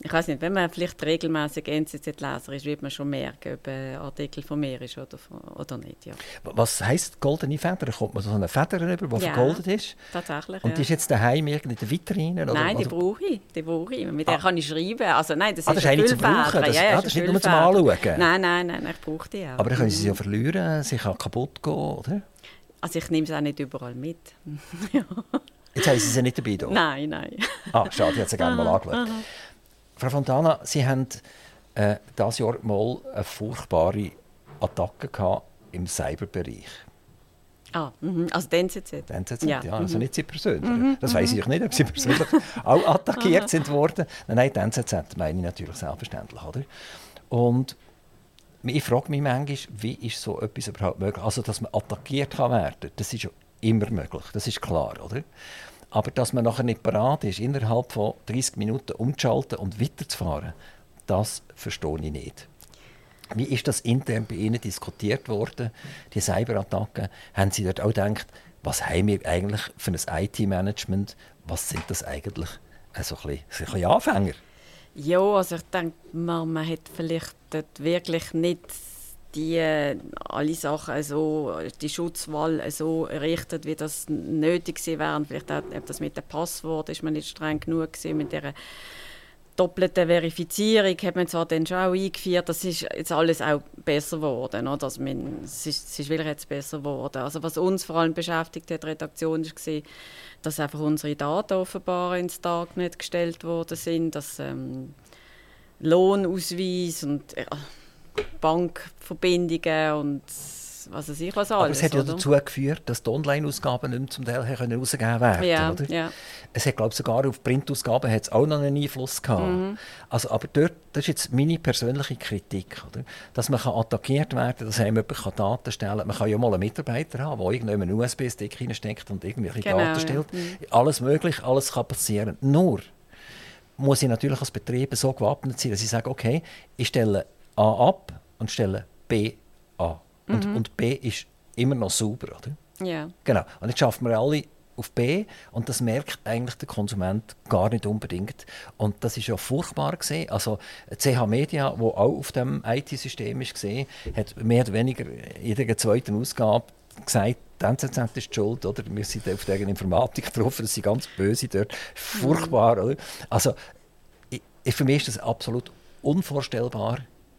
ich weiß nicht, wenn man vielleicht regelmäßig NZZ-Leser ist, wird man schon merken, ob ein Artikel von mir ist oder, oder nicht. Ja. Was heisst goldene Feder? Kommt man so eine Feder rüber, die ja, vergoldet ist? tatsächlich. Und die ist jetzt daheim in der Vitrine? Oder? Nein, die also, brauche ich. Die brauche ich. Mit der ah. kann ich schreiben. Also, nein, das, ah, das ist, eine Brauchen? Das, ja, ja, ah, das ist nicht nur zum Anschauen? Nein, nein, nein, ich brauche die auch. Aber dann können Sie sie ja verlieren, sie kann kaputt gehen, oder? Also ich nehme sie auch nicht überall mit. ja. Jetzt haben Sie sie nicht dabei. Hier. Nein, nein. Ah, schade, ich hätte sie gerne mal angeschaut. Frau Fontana, Sie haben äh, dieses Jahr mal eine furchtbare Attacke gehabt im Cyberbereich. Ah, mh. also den NZZ? Den NZZ, ja. ja also mhm. nicht Sie persönlich. Mhm. Das weiß ich nicht, ob Sie persönlich auch attackiert sind worden. Nein, nein, den NZZ meine ich natürlich selbstverständlich. Oder? Und ich frage mich manchmal, wie ist so etwas überhaupt möglich? Also, dass man attackiert kann werden, das ist ja immer möglich, das ist klar, oder? Aber dass man nachher nicht bereit ist, innerhalb von 30 Minuten umzuschalten und weiterzufahren, das verstehe ich nicht. Wie ist das intern bei Ihnen diskutiert worden, die Cyberattacken? Haben Sie dort auch gedacht, was haben wir eigentlich für ein IT-Management? Was sind das eigentlich also ein, bisschen, Anfänger? Ja, also ich denke, man, man hat vielleicht wirklich nicht die äh, alle Sachen so, die Schutzwall so errichtet, wie das nötig wäre. Vielleicht auch das mit dem Passwort ist man nicht streng genug gewesen, mit der doppelte Verifizierung hat man zwar dann schon auch eingeführt, das ist jetzt alles auch besser geworden, oder? Also man, es, ist, es ist wirklich jetzt besser geworden. Also was uns vor allem beschäftigt hat, die Redaktion, war, dass einfach unsere Daten offenbar ins Darknet gestellt worden sind, dass ähm, Lohnausweis und äh, Bankverbindungen und was weiß ich was alles. Aber es hat ja dazu geführt, dass die Online-Ausgaben nicht mehr zum Teil herausgegeben werden ja, oder? Ja. Es hat, glaube ich, sogar auf Printausgaben hat es auch noch einen Einfluss gehabt. Mhm. Also, aber dort, das ist jetzt meine persönliche Kritik. Oder? Dass man kann attackiert werden kann, dass einem jemand Daten stellen kann. Man kann ja mal einen Mitarbeiter haben, der irgendwo einen USB-Stick reinsteckt und irgendwelche genau, Daten stellt. Ja. Mhm. Alles möglich, alles kann passieren. Nur, muss ich natürlich als Betrieb so gewappnet sein, dass ich sage, okay, ich stelle A ab und stelle B an. Und, mhm. und B ist immer noch sauber, oder? Ja. Genau. Und jetzt schaffen wir alle auf B und das merkt eigentlich der Konsument gar nicht unbedingt. Und das ist ja furchtbar gesehen. Also CH Media, wo auch auf dem IT-System ist gesehen, hat mehr oder weniger jeder zweiten Ausgabe gesagt, die NZZ ist die schuld, oder? Wir sind auf der Informatik getroffen, das sind ganz böse dort. Furchtbar, oder? Also, ich, für mich ist das absolut unvorstellbar.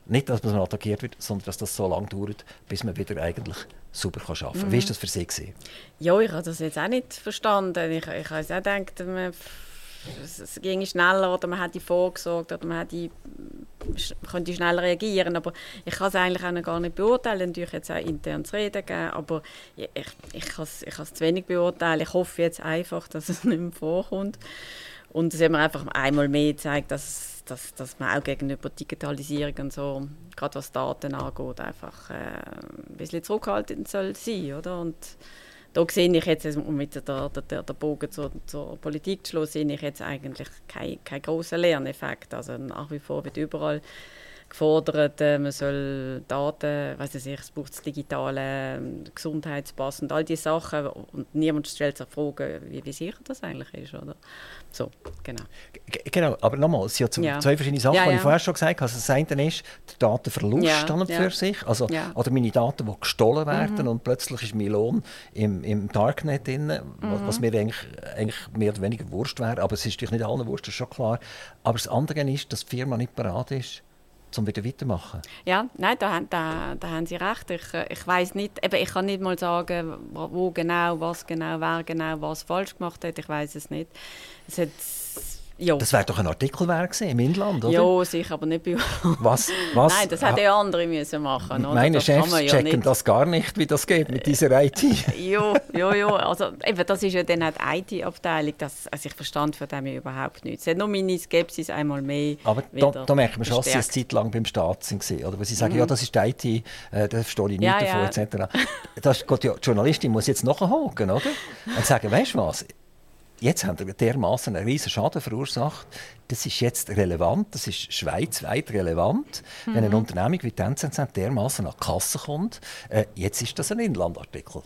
Nicht, dass man attackiert wird, sondern dass das so lange dauert, bis man wieder eigentlich super arbeiten kann. Mhm. Wie war das für Sie? Gewesen? Ja, ich habe das jetzt auch nicht verstanden. Ich, ich habe auch gedacht, man, es ging schneller oder man hätte vorgesorgt oder man hätte, könnte schneller reagieren. Aber ich kann es eigentlich auch gar nicht beurteilen. Natürlich jetzt auch intern zu reden geben, aber ich, ich, ich kann es ich zu wenig beurteilen. Ich hoffe jetzt einfach, dass es nicht mehr vorkommt. Und es hat mir einfach einmal mehr gezeigt, dass dass, dass man auch gegenüber Digitalisierung und so, gerade was Daten angeht, einfach äh, ein bisschen zurückhaltend soll sein, oder? Und da sehe ich jetzt, um mit der, der, der, Bogen zur, zur Politik zu schließen, sehe ich jetzt eigentlich keinen kein großen Lerneffekt. Also nach wie vor wird überall gefordert, äh, man soll Daten, weiß ich, es braucht das digitale ähm, Gesundheitspass und all diese Sachen und niemand stellt sich Fragen, wie, wie sicher das eigentlich ist, oder? So, genau. Genau, aber nochmal, es sind ja, zwei verschiedene Sachen, ja, ja. die ich vorher schon gesagt habe. Also das eine ist der Datenverlust ja, an und für sich, also, oder meine Daten, die gestohlen werden mhm. und plötzlich ist mein Lohn im, im Darknet drin, mhm. was, was, mir eigentlich, eigentlich mehr oder weniger Wurscht wäre, aber es ist natürlich nicht allen Wurscht, das ist schon klar. Aber das andere ist, dass die Firma nicht bereit ist, um wieder weitermachen? Ja, nein, da, da, da haben Sie recht. Ich, äh, ich weiß nicht, eben, ich kann nicht mal sagen, wo genau, was genau, wer genau was falsch gemacht hat. Ich weiß es nicht. Es hat ja. Das wäre doch ein Artikel wert im Inland, oder? Ja, sicher, aber nicht bei uns. Was? was? Nein, das hätten ja andere müssen machen oder? Meine das Chefs ja checken nicht. das gar nicht, wie das geht mit dieser IT. ja, ja, ja. Also, eben, das ist ja dann auch die IT-Abteilung. Also ich verstand von dem überhaupt nichts. Es hat nur meine Skepsis einmal mehr Aber da, da merkt man schon, dass sie eine Zeit lang beim Staat waren. Oder? Weil sie sagen, mhm. ja, das ist die IT, äh, da verstehe ich nicht ja, davon, ja. etc. Das, Gott, ja, die Journalistin muss jetzt nachhaken, oder? Und sagen, weißt du was, jetzt haben wir dermaßen einen riesen Schaden verursacht. Das ist jetzt relevant, das ist schweizweit relevant. Mhm. Wenn eine Unternehmung wie NZZ dermaßen an die Kasse kommt, äh, jetzt ist das ein Inlandartikel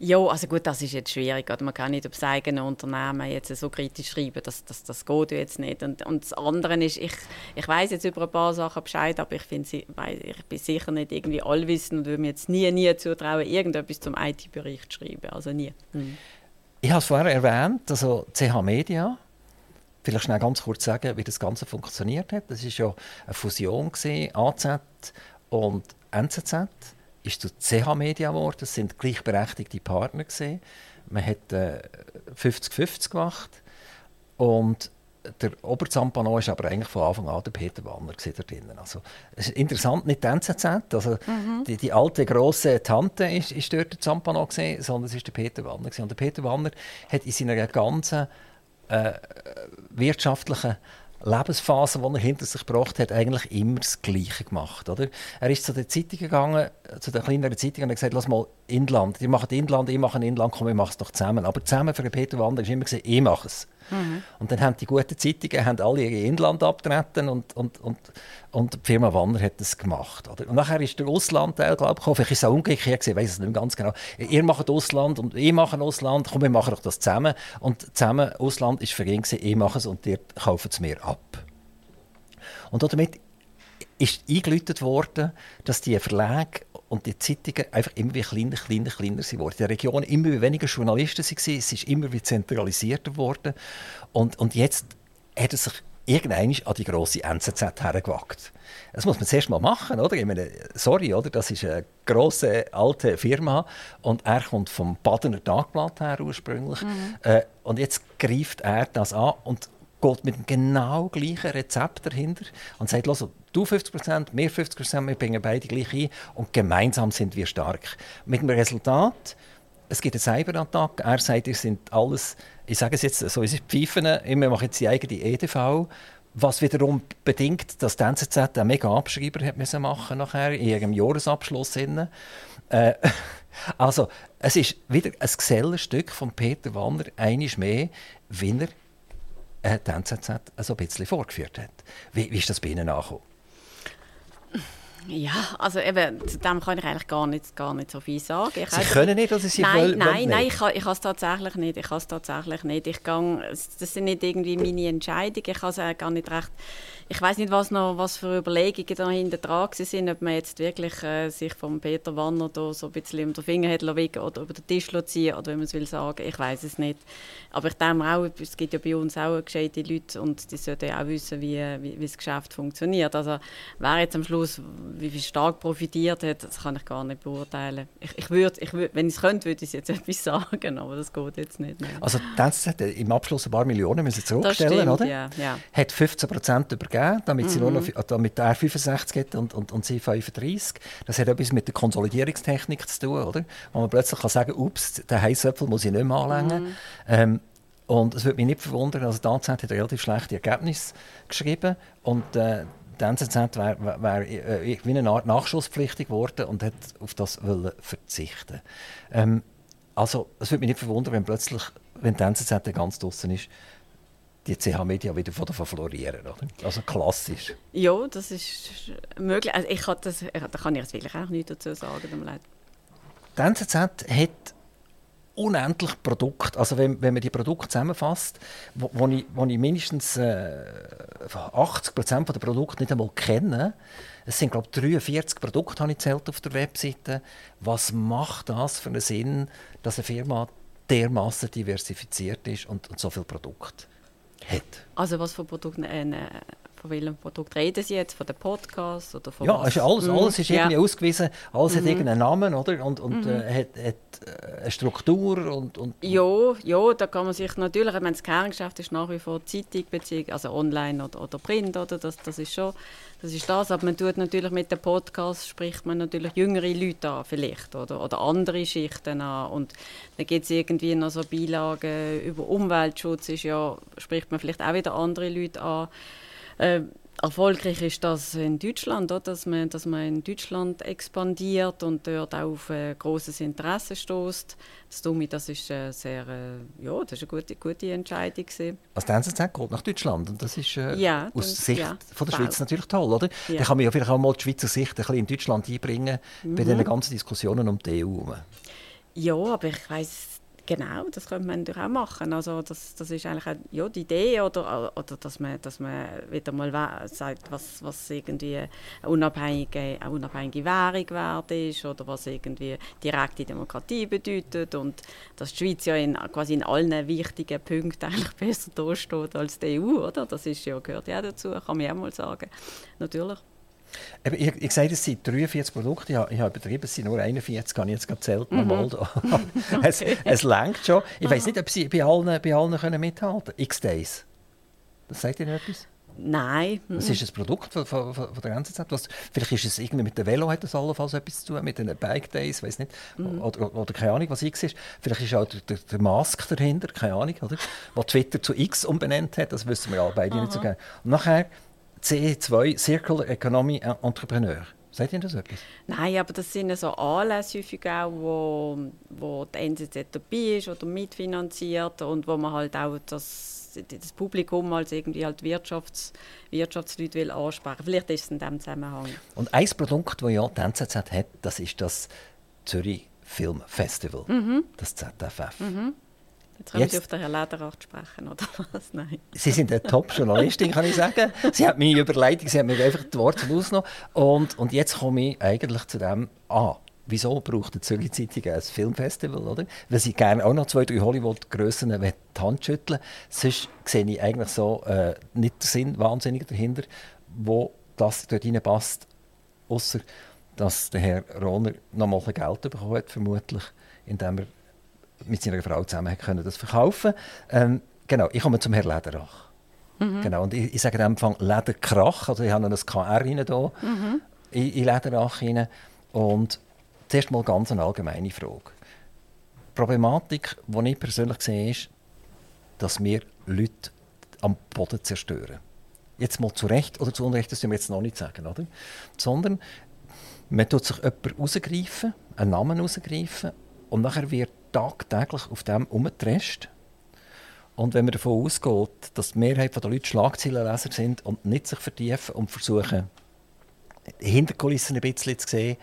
Ja, also gut, das ist jetzt schwierig. Oder? Man kann nicht das eigene Unternehmen jetzt so kritisch schreiben, das, das, das geht jetzt nicht. Und, und das andere ist, ich, ich weiß jetzt über ein paar Sachen Bescheid, aber ich, find, ich bin sicher nicht irgendwie allwissend und würde mir jetzt nie, nie zutrauen, irgendetwas zum IT-Bericht zu schreiben. Also nie. Mhm. Ich habe es vorher erwähnt, also CH Media. Vielleicht schnell ganz kurz sagen, wie das Ganze funktioniert hat. Das war ja eine Fusion AZ und NZZ ist zu CH Media geworden. Das sind gleichberechtigte Partner. Man hat 50-50 äh, gemacht und der Oberzampano war aber eigentlich von Anfang an der Peter Wanner da drinnen. Also, es ist interessant, nicht die NZZ, also mhm. die, die, alte grosse Tante ist, ist dort der Zampano gewesen, sondern es ist der Peter Wanner gewesen. Und der Peter Wanner hat in seiner ganzen äh, wirtschaftlichen Lebensphase, die er hinter sich gebracht hat, eigentlich immer das Gleiche gemacht. Oder? Er ist zu den Zeitungen gegangen, zu den kleineren Zeitungen und hat gesagt, lass mal Inland, die machen Inland, ich mache Inland, komm, wir machen es doch zusammen. Aber zusammen für Peter Wander war immer gesagt, ich mache es. Mhm. Und dann haben die guten Zeitungen haben alle ihr Inland abgetreten und, und, und, und die Firma Wanner hat das gemacht. Oder? Und nachher ist der Auslandteil, glaube ich, vielleicht ist es auch umgekehrt, ich weiß es nicht mehr ganz genau. Ihr macht Ausland und ich mache Ausland, komm, wir machen doch das zusammen. Und zusammen Ausland ist für ihn, ich mache es und ihr kauft es mir ab. Und damit ist eingeläutet worden, dass die Verlage und die Zeitungen einfach immer wie kleiner, kleiner, kleiner sind worden. In der Region immer weniger Journalisten waren, es ist immer wie zentralisierter geworden. Und, und jetzt hat es sich irgendwann an die grosse NZZ hergewagt. Das muss man zuerst mal machen, oder? Ich meine, sorry, oder? Das ist eine grosse alte Firma und er kommt vom Badener Tagblatt her ursprünglich. Mhm. Äh, und jetzt greift er das an und geht mit dem genau gleichen Rezept dahinter und sagt, also, du 50%, wir 50%, wir bringen beide gleich ein und gemeinsam sind wir stark. Mit dem Resultat, es gibt einen Cyberattack, er sagt, ihr sind alles, ich sage es jetzt so, ist Pfeifen, wir machen jetzt die eigene EDV, was wiederum bedingt, dass die NZZ einen mega Abschreiber hat müssen machen nachher in ihrem Jahresabschluss. Äh, also, es ist wieder ein Gesellenstück von Peter Wanner, einiges mehr, wie er äh, die NZZ so ein bisschen vorgeführt hat. Wie, wie ist das bei Ihnen angekommen? Ja, also eben, zu dem kann ich eigentlich gar nicht, gar nicht so viel sagen. Ich Sie können nicht, oder Sie nein, wollen, nein, wollen nein, ich ich kann es tatsächlich nicht. Ich kann tatsächlich nicht. Ich gang, das sind nicht irgendwie meine Entscheidungen. Ich kann es gar nicht recht. Ich weiß nicht, was noch, was für Überlegungen dahinter dran sind, ob man jetzt wirklich äh, sich von Peter Wanner da so ein bisschen um den Finger hat lassen oder über den Tisch ziehen oder wie man es will sagen. Ich weiß es nicht. Aber ich denke auch, es gibt ja bei uns auch gescheite Leute und die sollten auch wissen, wie, wie, wie das Geschäft funktioniert. Also wer jetzt am Schluss wie viel stark profitiert hat, das kann ich gar nicht beurteilen. Ich, ich würd, ich würd, wenn ich es könnte, würde ich jetzt etwas sagen, aber das geht jetzt nicht. Nein. Also die NZZ hat im Abschluss ein paar Millionen müssen zurückstellen, stimmt, oder? ja, ja. Hat 15 Prozent übergeben, damit, sie nur Mhm. noch, damit er 65 hat und, und, und sie 35. Das hat etwas mit der Konsolidierungstechnik zu tun, oder? Wo man plötzlich kann sagen, ups, den Heißöpfel muss ich nicht mehr anlängen. Mhm. Ähm, und es würde mich nicht verwundern, also die NZZ hat relativ schlechte Ergebnisse geschrieben und äh, die NZZ wäre wär, äh, wie eine Art nachschusspflichtig geworden und hat auf das wollen verzichten. Ähm, also es würde mich nicht verwundern, wenn plötzlich, wenn die NZZ ganz draußen ist, die CH-Media wieder von davon florieren. Oder? Also klassisch. Ja, das ist möglich. Also ich kann das, da kann ich jetzt wirklich auch nichts dazu sagen. tut mir leid. Die NZZ hat unendlich Produkte. Also wenn, wenn man die Produkte zusammenfasst, wo, wo, ich, wo ich mindestens äh, 80 Prozent der Produkte nicht einmal kenne, es sind glaube ich 43 Produkte, habe ich zählt auf der Webseite. Was macht das für einen Sinn, dass eine Firma dermaßen diversifiziert ist und, und so viele Produkte hat? Also was für Produkte, äh, von welchem Produkt reden Sie jetzt? Von den Podcasts oder von Ja, was? ist alles, Mhm, alles ist irgendwie ja. ausgewiesen, alles hat irgendeinen Namen oder? und, und äh, hat, hat äh, eine Struktur. Und, und Ja, ja, da kann man sich natürlich, ich meine, das Kerngeschäft ist nach wie vor Zeitung, also online oder, oder Print, oder? Das, das ist schon, das ist das, aber man tut natürlich mit dem Podcast, spricht man natürlich jüngere Leute an vielleicht, oder, oder andere Schichten an und dann gibt es irgendwie noch so Beilagen über Umweltschutz, ist ja, spricht man vielleicht auch wieder andere Leute an. Äh, erfolgreich ist das in Deutschland, oder? Dass, man, dass man in Deutschland expandiert und dort auch auf äh, großes Interesse stößt. Das Dumme, das ist äh, sehr, äh, ja, das ist eine gute, gute Entscheidung gewesen. Also die NZZ geht nach Deutschland und das ist äh, Ja, aus das- Sicht ja, von der. Schweiz natürlich toll, oder? Ja. Dann kann man ja vielleicht auch mal die Schweizer Sicht ein bisschen in Deutschland einbringen bei Mhm. den ganzen Diskussionen um die EU. Ja, aber ich weiß genau, das könnte man natürlich auch machen. Also das, das ist eigentlich auch, ja, die Idee oder, oder dass, man, dass man wieder mal sagt, was, was irgendwie eine unabhängige, eine unabhängige Währung wert ist oder was irgendwie direkte Demokratie bedeutet und dass die Schweiz ja in, quasi in allen wichtigen Punkten eigentlich besser dasteht als die EU, oder? Das ist ja, gehört ja dazu, kann man ja mal sagen. Natürlich. Eben, ich, ich sage, es sind 43 Produkte, ich, habe- ich habe übertrieben, es sind nur 41, habe ich jetzt gezählt. Mhm. Mal da. es, es langt schon. Ich weiß nicht, ob Sie bei allen, bei allen können mithalten können. X-Days. Das sagt Ihnen etwas? Nein. Das ist ein Produkt von, von, von der NZZ. Was, vielleicht ist es irgendwie mit dem Velo hat das allenfalls etwas zu tun, mit den Bike Days, weiß nicht. Oder, oder keine Ahnung, was X ist. Vielleicht ist auch der, der, der Mask dahinter, keine Ahnung, oder? Was Twitter zu X umbenannt hat, das wissen wir ja beide nicht so gerne. Und nachher CE2, Circular Economy Entrepreneur. Sagt Ihnen das etwas? Nein, aber das sind so Anlässe häufig auch, wo, wo die NZZ dabei ist oder mitfinanziert und wo man halt auch das, das Publikum als irgendwie halt Wirtschafts, Wirtschaftsleute will ansprechen. Vielleicht ist es in diesem Zusammenhang. Und ein Produkt, das ja die NZZ hat, das ist das Zürich Film Festival, das ZFF. Jetzt können Jetzt- Sie auf den Herrn Lederach sprechen, oder was? Nein. Sie sind eine Top-Journalistin, kann ich sagen. Sie hat meine Überleitung, sie hat mir einfach die Worte rausgenommen. Und, und jetzt komme ich eigentlich zu dem, ah, wieso braucht die Zürich Zeitung ein Filmfestival, oder? Weil sie gerne auch noch zwei, drei Hollywood-Grössen die Hand schütteln Sonst sehe ich eigentlich so äh, nicht den Sinn wahnsinnig dahinter, wo das dort reinpasst, außer dass der Herr Rohner noch mal Geld bekommen hat, vermutlich, indem er mit seiner Frau zusammen können das verkaufen ähm, Genau, ich komme zum Herrn Lederach. Genau, und ich, ich sage am Anfang Lederkrach, also ich habe noch ein KR rein da, in, in Lederach rein. Und zuerst mal ganz eine allgemeine Frage. Die Problematik, die ich persönlich sehe, ist, dass wir Leute am Boden zerstören. Jetzt mal zu Recht oder zu Unrecht, das können wir jetzt noch nicht sagen, oder? Sondern man tut sich jemanden rausgreifen, einen Namen rausgreifen und nachher wird tagtäglich auf dem umgetrescht. Und wenn man davon ausgeht, dass die Mehrheit der Leute Schlagzeilenleser sind und nicht sich vertiefen und versuchen, Hinterkulissen ein bisschen zu sehen,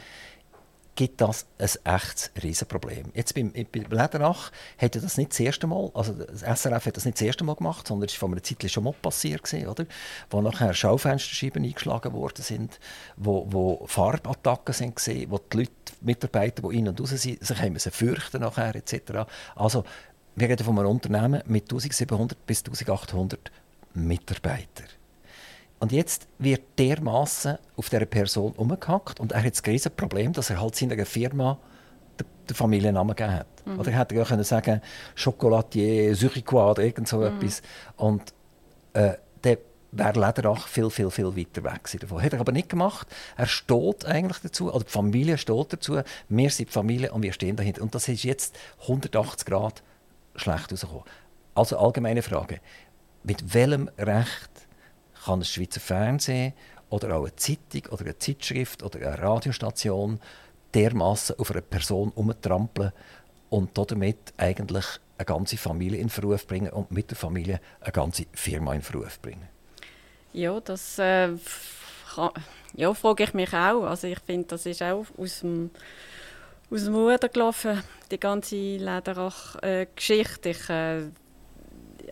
gibt das ein echtes Riesenproblem. Jetzt beim, beim Lederach hat das nicht das erste Mal, also das SRF hat das nicht das erste Mal gemacht, sondern es war vor einer Zeit schon mal passiert, gewesen, oder? wo nachher Schaufensterscheiben eingeschlagen worden sind, wo, wo Farbattacken sind gewesen, wo die Leute, die Mitarbeiter, die rein und raus sind, sich haben müssen fürchten nachher etc. Also wir reden von einem Unternehmen mit 1700 bis 1800 Mitarbeitern. Und jetzt wird dermaßen auf dieser Person umgehackt und er hat das riesige Problem, dass er halt seiner Firma den, Familiennamen gegeben hat. Mhm. Oder er hätte ja können sagen Chocolatier, Zurichois oder irgend so mhm. etwas. Und äh, der wäre Lederach viel, viel, viel weiter weg davon. Hat er aber nicht gemacht. Er steht eigentlich dazu, oder die Familie steht dazu. Wir sind die Familie und wir stehen dahinter. Und das ist jetzt 180 Grad schlecht rausgekommen. Also allgemeine Frage. Mit welchem Recht kann ein Schweizer Fernsehen oder auch eine Zeitung oder eine Zeitschrift oder eine Radiostation dermaßen auf eine Person umtrampeln und damit eigentlich eine ganze Familie in Verruf bringen und mit der Familie eine ganze Firma in Verruf bringen? Ja, das äh, ja, frage ich mich auch. Also ich finde, das ist auch aus dem, aus dem Ruder gelaufen, die ganze Lederach-Geschichte. Äh,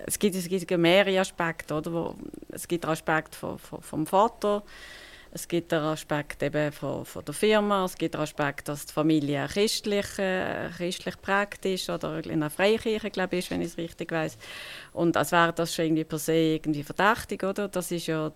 es gibt, es gibt mehrere Aspekte. Oder? Wo, es gibt den Aspekt von, von, vom Vater, es gibt den Aspekt eben von, von der Firma, es gibt den Aspekt, dass die Familie christlich, äh, christlich prägt ist oder in einer Freikirche, glaube ich, wenn ich es richtig weiß. Und als wäre das schon irgendwie per se irgendwie verdächtig, oder? Das ist ja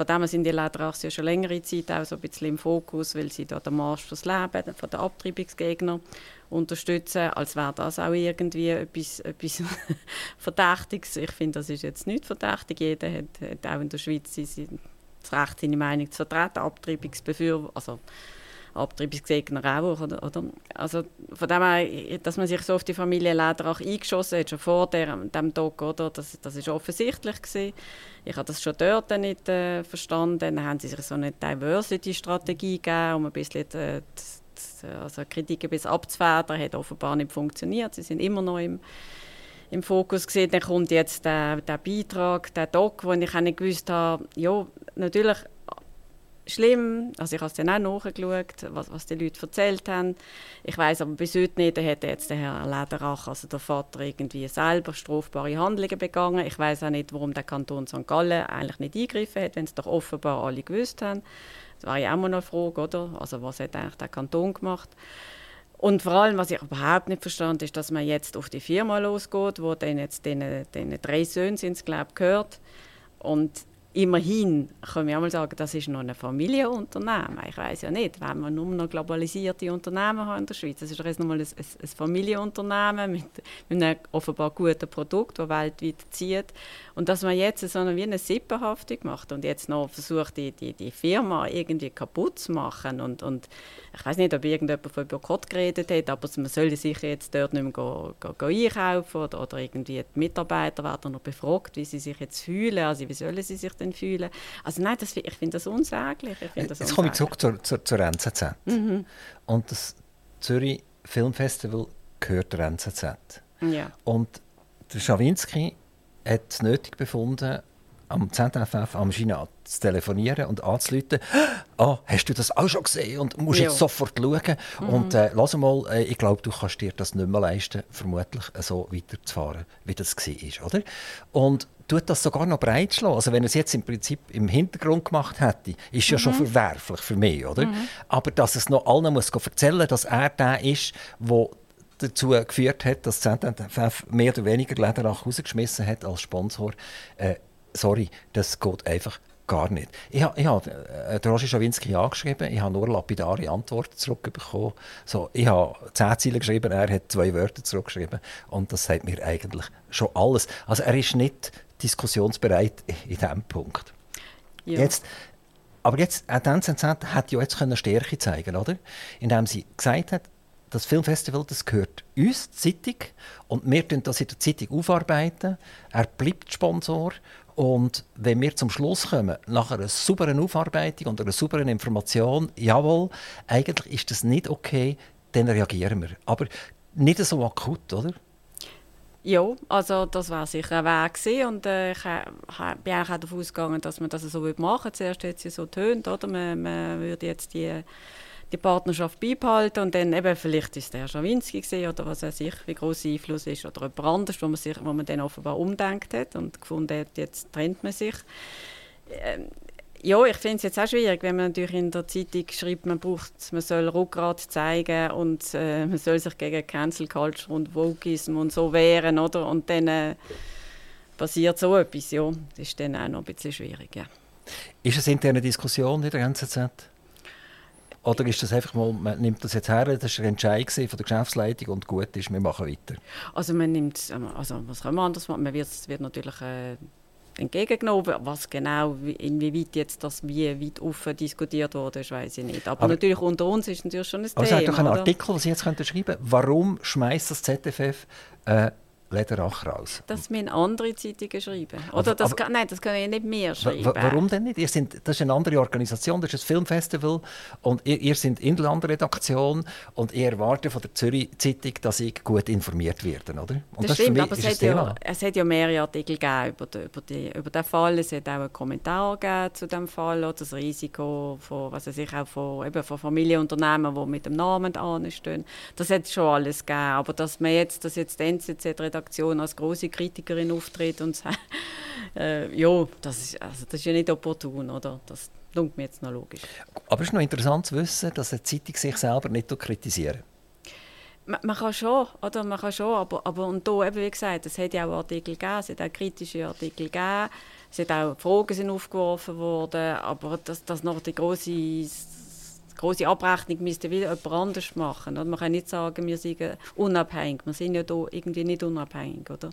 von dem sind die Lederachsen ja schon längere Zeit auch so ein bisschen im Fokus, weil sie da den Marsch fürs Leben von den Abtreibungsgegnern unterstützen, als wäre das auch irgendwie etwas, etwas Verdächtiges. Ich finde, das ist jetzt nicht verdächtig. Jeder hat, hat auch in der Schweiz das Recht, seine Meinung zu vertreten, Abtreibungsbefürworter, also Abtreibungsgegner auch. Oder, oder? Also von dem her, dass man sich so auf die Familie Lederach eingeschossen hat, schon vor dem Tag, oder? Das, das ist offensichtlich gewesen. Ich habe das schon dort nicht äh, verstanden. Dann haben sie sich so eine Diversity-Strategie gegeben, um ein bisschen die, die, also Kritik ein bisschen abzufedern. Hat offenbar nicht funktioniert. Sie sind immer noch im, im Fokus gesehen. Dann kommt jetzt der, der Beitrag, der Doc, wo ich nicht gewusst habe, ja, natürlich schlimm. Also ich habe es dann auch nachgeschaut, was, was die Leute erzählt haben. Ich weiß aber bis heute nicht, hätte jetzt der Herr Lederach, also der Vater, irgendwie selber strafbare Handlungen begangen. Ich weiß auch nicht, warum der Kanton St. Gallen eigentlich nicht eingegriffen hat, wenn es doch offenbar alle gewusst haben. Das war ja auch mal eine Frage, oder? Also was hat eigentlich der Kanton gemacht? Und vor allem, was ich überhaupt nicht verstand, ist, dass man jetzt auf die Firma losgeht, wo dann jetzt den, den drei Söhnen sind, glaube gehört. Und immerhin man auch mal sagen, das ist noch ein Familienunternehmen. Ich weiß ja nicht, wenn wir nur noch globalisierte Unternehmen haben in der Schweiz. Das ist jetzt nochmal ein, ein, ein Familienunternehmen mit, mit einem offenbar guten Produkt, das weltweit zieht. Und dass man jetzt so eine, wie eine Sippenhaftung macht und jetzt noch versucht, die, die, die Firma irgendwie kaputt zu machen. Und, und ich weiß nicht, ob irgendjemand von Boykott geredet hat, aber man soll sich jetzt dort nicht mehr go, go, go einkaufen oder, oder irgendwie die Mitarbeiter werden noch befragt, wie sie sich jetzt fühlen. Also wie sollen sie sich denn fühlen. Also nein, das, ich finde das unsäglich. Ich find das Jetzt komme ich zurück zur, zur, zur NZZ. Mhm. Und das Zürich Filmfestival gehört der NZZ. Ja. Und der Schawinski hat es nötig befunden, am ZFF am China zu telefonieren und anzuleiten. «Ah, hast du das auch schon gesehen?» und musst ja. jetzt sofort schauen. Mhm. Und äh, lass mal, äh, ich glaube, du kannst dir das nicht mehr leisten, vermutlich so weiterzufahren, wie das war, oder? Und tut das sogar noch breit schlagen. Also wenn er es jetzt im Prinzip im Hintergrund gemacht hätte, ist ja mhm. schon verwerflich für mich, oder? Mhm. Aber dass es noch allen muss erzählen, dass er der ist, der dazu geführt hat, dass ZFF mehr oder weniger Lederach rausgeschmissen hat als Sponsor, äh, sorry, das geht einfach gar nicht. Ich habe hab, äh, Roger Schawinski angeschrieben, ich habe nur lapidare Antworten zurückbekommen. So, ich habe zehn Ziele geschrieben, er hat zwei Wörter zurückgeschrieben und das sagt mir eigentlich schon alles. Also er ist nicht diskussionsbereit in diesem Punkt. Ja. Jetzt, aber jetzt, auch die NZZ hat ja jetzt Stärke zeigen oder? Indem sie gesagt hat, das Filmfestival das gehört uns, die Zeitung, und wir arbeiten das in der Zeitung aufarbeiten. Er bleibt Sponsor und wenn wir zum Schluss kommen, nach einer sauberen Aufarbeitung und einer sauberen Information, jawohl, eigentlich ist das nicht okay, dann reagieren wir. Aber nicht so akut, oder? Ja, also das war sicher ein Weg gewesen. und äh, ich äh, bin auch davon ausgegangen, dass man das so machen würde. Zuerst hat sie so tönt, oder? Man, man würde jetzt die, die Partnerschaft beibehalten und dann eben, vielleicht ist der Schawinski gesehen oder was weiß ich, wie groß Einfluss ist oder jemand anderes, wo man, sich, wo man dann offenbar umdenkt hat und gefunden hat, jetzt trennt man sich. Ähm, ja, ich finde es jetzt auch schwierig, wenn man natürlich in der Zeitung schreibt, man braucht, man soll Rückgrat zeigen und äh, man soll sich gegen Cancel Culture und Wokeism und so wehren, oder? Und dann äh, passiert so etwas, ja. Das ist dann auch noch ein bisschen schwierig, ja. Ist es interne Diskussion in der NZZ? Oder ist das einfach mal, man nimmt das jetzt her, das war ein Entscheid von der Geschäftsleitung und gut ist, wir machen weiter? Also man nimmt, also was kann man anders machen? Man wird, wird natürlich äh, entgegengenommen. Was genau, inwieweit jetzt das wie weit offen diskutiert wurde, weiß ich nicht. Aber, aber, natürlich unter uns ist natürlich schon ein aber Thema. Aber es hat doch einen Artikel, den Sie jetzt schreiben können. Warum schmeißt das ZFF äh, Lederach raus. Das müssen andere Zeitungen schreiben. Oder das kann, nein, das können ja nicht mehr schreiben. Warum denn nicht? Ihr sind, das ist eine andere Organisation, das ist ein Filmfestival und ihr, ihr seid Inlandredaktion und ihr erwartet von der Zürich Zeitung, dass ich gut informiert werde, oder? Und das, das stimmt, aber es hat, ja, es hat ja mehrere Artikel gegeben über, die, über, die, über den Fall. Es hat auch einen Kommentar gegeben zu dem Fall, oder das Risiko von, was weiß ich, auch von, eben von Familienunternehmen, die mit dem Namen anstehen. Das hat schon alles gegeben, aber dass man jetzt, dass jetzt die NZZ-Redaktion Redaktion als große Kritikerin auftritt und sagt, äh, ja, das ist, also das ist ja nicht opportun, oder? Das klingt mir jetzt noch logisch. Aber es ist noch interessant zu wissen, dass eine Zeitung sich selber nicht kritisieren man, man kann schon, oder? Man kann schon, aber, aber und da eben, wie gesagt, es hat ja auch Artikel gegeben, es hat auch kritische Artikel gegeben, es hat auch Fragen sind aufgeworfen worden, aber dass, dass noch die große große Abrechnung müsste wieder jemand anders machen. Oder? Man kann nicht sagen, wir sind unabhängig. Wir sind ja hier irgendwie nicht unabhängig, oder?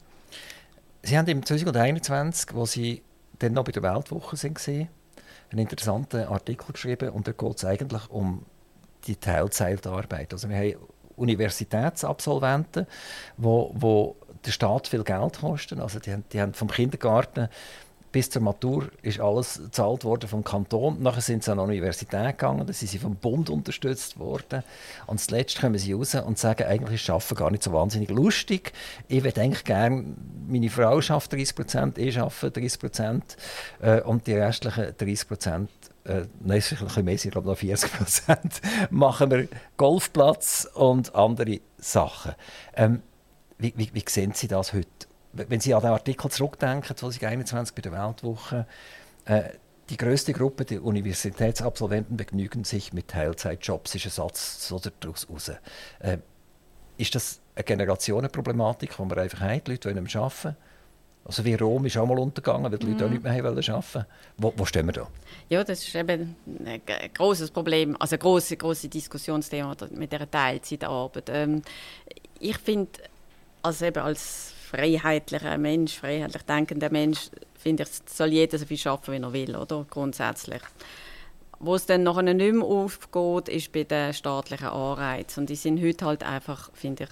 Sie haben im 2021, wo Sie dann noch bei der Weltwoche waren, einen interessanten Artikel geschrieben und da geht es eigentlich um die Teilzeitarbeit. Also wir haben Universitätsabsolventen, wo, wo der Staat viel Geld kosten. Also die, die haben vom Kindergarten bis zur Matur ist alles gezahlt worden vom Kanton. Nachher sind sie an die Universität gegangen, dann sind sie vom Bund unterstützt worden. Und zuletzt kommen sie raus und sagen, eigentlich ist Arbeiten gar nicht so wahnsinnig lustig. Ich würde eigentlich gerne, meine Frau schafft 30 Prozent, ich arbeite 30 Prozent äh, und die restlichen 30 Prozent äh, nein, ist ein bisschen mehr, ich glaube noch 40 Prozent, machen wir Golfplatz und andere Sachen. Ähm, wie, wie, wie sehen Sie das heute? Wenn Sie an den Artikel zurückdenken, 2021 bei der Weltwoche, äh, die größte Gruppe der Universitätsabsolventen begnügen sich mit Teilzeitjobs, ist ein Satz so daraus raus. Äh, ist das eine Generationenproblematik, die wir einfach haben, die Leute wollen arbeiten? Also wie Rom ist auch mal untergegangen, weil die Leute auch mhm. nicht mehr arbeiten wollten. Wo, wo stehen wir da? Ja, das ist eben ein großes Problem, also ein grosses, grosses Diskussionsthema mit der Teilzeitarbeit. Ähm, ich finde, also eben als freiheitlicher Mensch, freiheitlich denkender Mensch, finde ich, soll jeder so viel arbeiten, wie er will, oder? Grundsätzlich. Wo es dann noch nicht mehr aufgeht, ist bei den staatlichen Anreizen. Und die sind heute halt einfach, finde ich,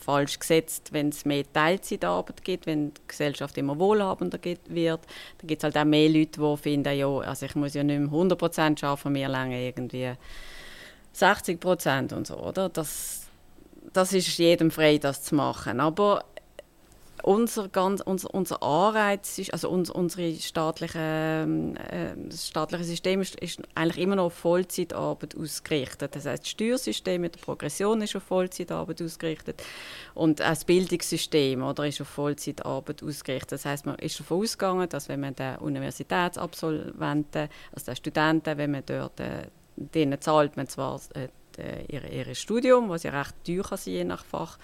falsch gesetzt, wenn es mehr Teilzeitarbeit gibt, wenn die Gesellschaft immer wohlhabender wird. Dann gibt es halt auch mehr Leute, die finden, ja, also ich muss ja nicht mehr 100% arbeiten, mir lange irgendwie 60% und so, oder? Das, das ist jedem frei, das zu machen. Aber unser, ganz, unser, unser Anreiz also uns, unsere staatliche, äh, das staatliche System ist, ist, eigentlich immer noch auf Vollzeitarbeit ausgerichtet. Das heißt, das Steuersystem mit der Progression ist auf Vollzeitarbeit ausgerichtet und auch das Bildungssystem oder, ist auf Vollzeitarbeit ausgerichtet. Das heißt, man ist davon ausgegangen, dass wenn man den Universitätsabsolventen, also den Studenten, wenn man dort äh, denen zahlt man zwar äh, ihr, ihr Studium, was ja recht teuer kann sein, je nach Fach,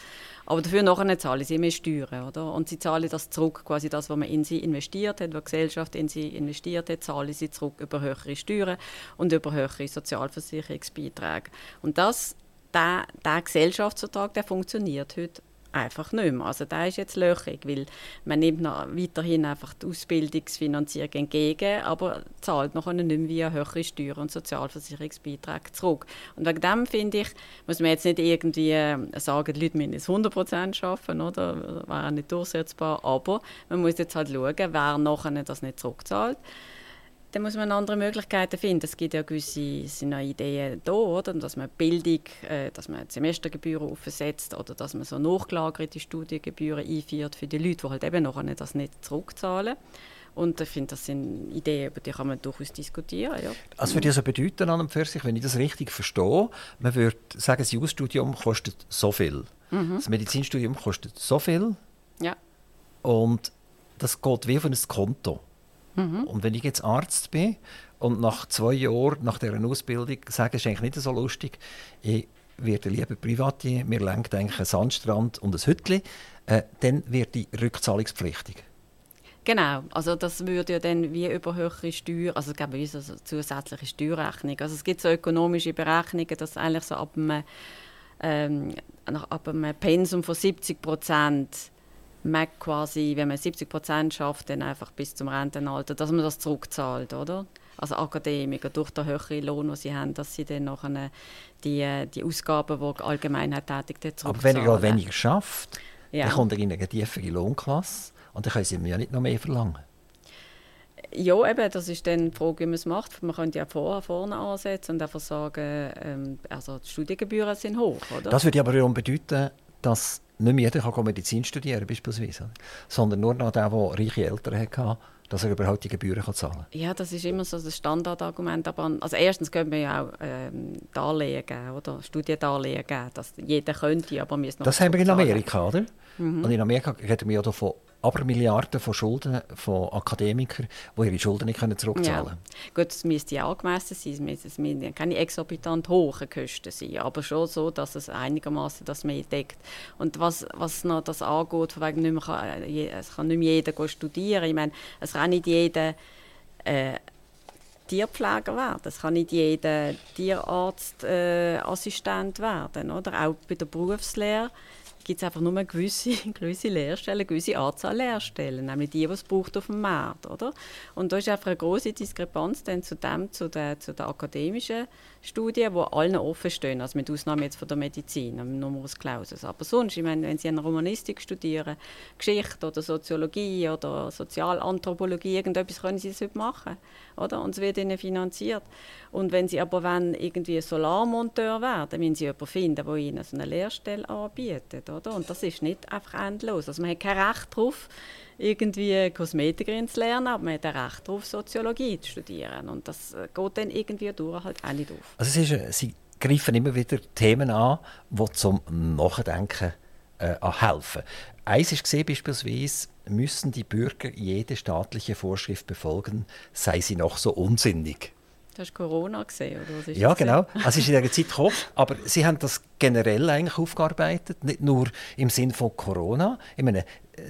aber dafür nachher zahlen sie mehr Steuern. Oder? Und sie zahlen das zurück, quasi das, was man in sie investiert hat, was die Gesellschaft in sie investiert hat, zahlen sie zurück über höhere Steuern und über höhere Sozialversicherungsbeiträge. Und das, der, der Gesellschaftsvertrag der funktioniert heute einfach nicht mehr. Also da ist jetzt löchrig, weil man nimmt noch weiterhin einfach die Ausbildungsfinanzierung entgegen, aber zahlt noch nicht mehr via höhere Steuern und Sozialversicherungsbeiträge zurück. Und wegen dem finde ich, muss man jetzt nicht irgendwie äh, sagen, die Leute müssen jetzt 100% arbeiten, oder? Wäre nicht durchsetzbar, aber man muss jetzt halt schauen, wer nachher das nicht zurückzahlt dann muss man andere Möglichkeiten finden. Es gibt ja gewisse sind ja Ideen da, oder? dass man Bildung, äh, dass man Semestergebühren aufsetzt oder dass man so nachgelagerte Studiengebühren einführt für die Leute, die halt eben noch das nicht zurückzahlen. Und ich finde, das sind Ideen, über die kann man durchaus diskutieren. Ja. Also würde das bedeuten an und für sich, wenn ich das richtig verstehe, man würde sagen, das Jurastudium kostet so viel. Mhm. Das Medizinstudium kostet so viel. Ja. Und das geht wie auf ein Konto. Mhm. Und wenn ich jetzt Arzt bin und nach zwei Jahren nach dieser Ausbildung sage, ist eigentlich nicht so lustig, ich werde lieber Privatier, mir lenkt eigentlich ein Sandstrand und ein Hütchen, äh, dann wird die rückzahlungspflichtig. Genau, also das würde ja dann wie über höhere Steuern, also es gibt wie so zusätzliche Steuerrechnung. Also es gibt so ökonomische Berechnungen, dass eigentlich so ab einem, ähm, ab einem Pensum von 70 Prozent man quasi, wenn man 70 Prozent schafft, dann einfach bis zum Rentenalter, dass man das zurückzahlt, oder? Also Akademiker durch den höheren Lohn, den sie haben, dass sie dann nachher die, die Ausgaben, die Allgemeinheit tätigt, zurückzahlen. Aber wenn er weniger schafft, ja. dann kommt er in eine tiefere Lohnklasse und dann können sie mir ja nicht noch mehr verlangen. Ja, eben, das ist dann die Frage, wie man es macht. Man könnte ja vorher vorne ansetzen und einfach sagen, ähm, also die Studiengebühren sind hoch, oder? Das würde aber wiederum bedeuten, dass nicht mehr jeder kann Medizin studieren beispielsweise, sondern nur noch der, der reiche Eltern hatte, dass er überhaupt die Gebühren kann zahlen kann. Ja, das ist immer so das Standardargument. Aber also erstens können wir ja auch ähm, Darlehen geben, oder Studiendarlehen geben, dass jeder könnte, aber wir noch Das haben wir in Amerika, oder? Mhm. Und in Amerika reden wir ja davon aber Milliarden von Schulden von Akademikern, die ihre Schulden nicht zurückzahlen können. Ja. Gut, es müsste ja angemessen sein, es müssen keine exorbitant hohen Kosten sein, aber schon so, dass es einigermaßen das mehr deckt. Und was, was noch das angeht, von wegen nicht mehr kann, äh, es kann nicht mehr jeder studieren, ich meine, es kann nicht jeder äh, Tierpfleger werden. Es kann nicht jeder Tierarztassistent äh, werden. Oder? Auch bei der Berufslehre gibt es einfach nur eine gewisse, gewisse Lehrstellen, eine gewisse Anzahl Lehrstellen, nämlich die, die es braucht auf dem Markt. Oder? Und da ist einfach eine große Diskrepanz dann zu dem, zu der, zu der akademischen Studien, die allen offen stehen, also mit Ausnahme jetzt von der Medizin, Numerus Clausus. Aber sonst, ich meine, wenn Sie eine Romanistik studieren, Geschichte oder Soziologie oder Sozialanthropologie, irgendetwas können Sie das machen, oder? Und es wird Ihnen finanziert. Und wenn Sie aber wenn irgendwie Solarmonteur werden, müssen Sie jemanden finden, der Ihnen so eine Lehrstelle anbietet, oder? Und das ist nicht einfach endlos. Also man hat kein Recht darauf, irgendwie Kosmetikerin zu lernen, aber man hat ein Recht darauf, Soziologie zu studieren. Und das äh, geht dann irgendwie durch halt auch nicht auf. Also es ist, äh, Sie greifen immer wieder Themen an, die zum Nachdenken äh, helfen. Eins ist gesehen, beispielsweise, müssen die Bürger jede staatliche Vorschrift befolgen, sei sie noch so unsinnig. Du hast Corona gesehen, oder Ja, genau. Also es ist in dieser Zeit gekommen. Aber Sie haben das generell eigentlich aufgearbeitet, nicht nur im Sinn von Corona. Ich meine,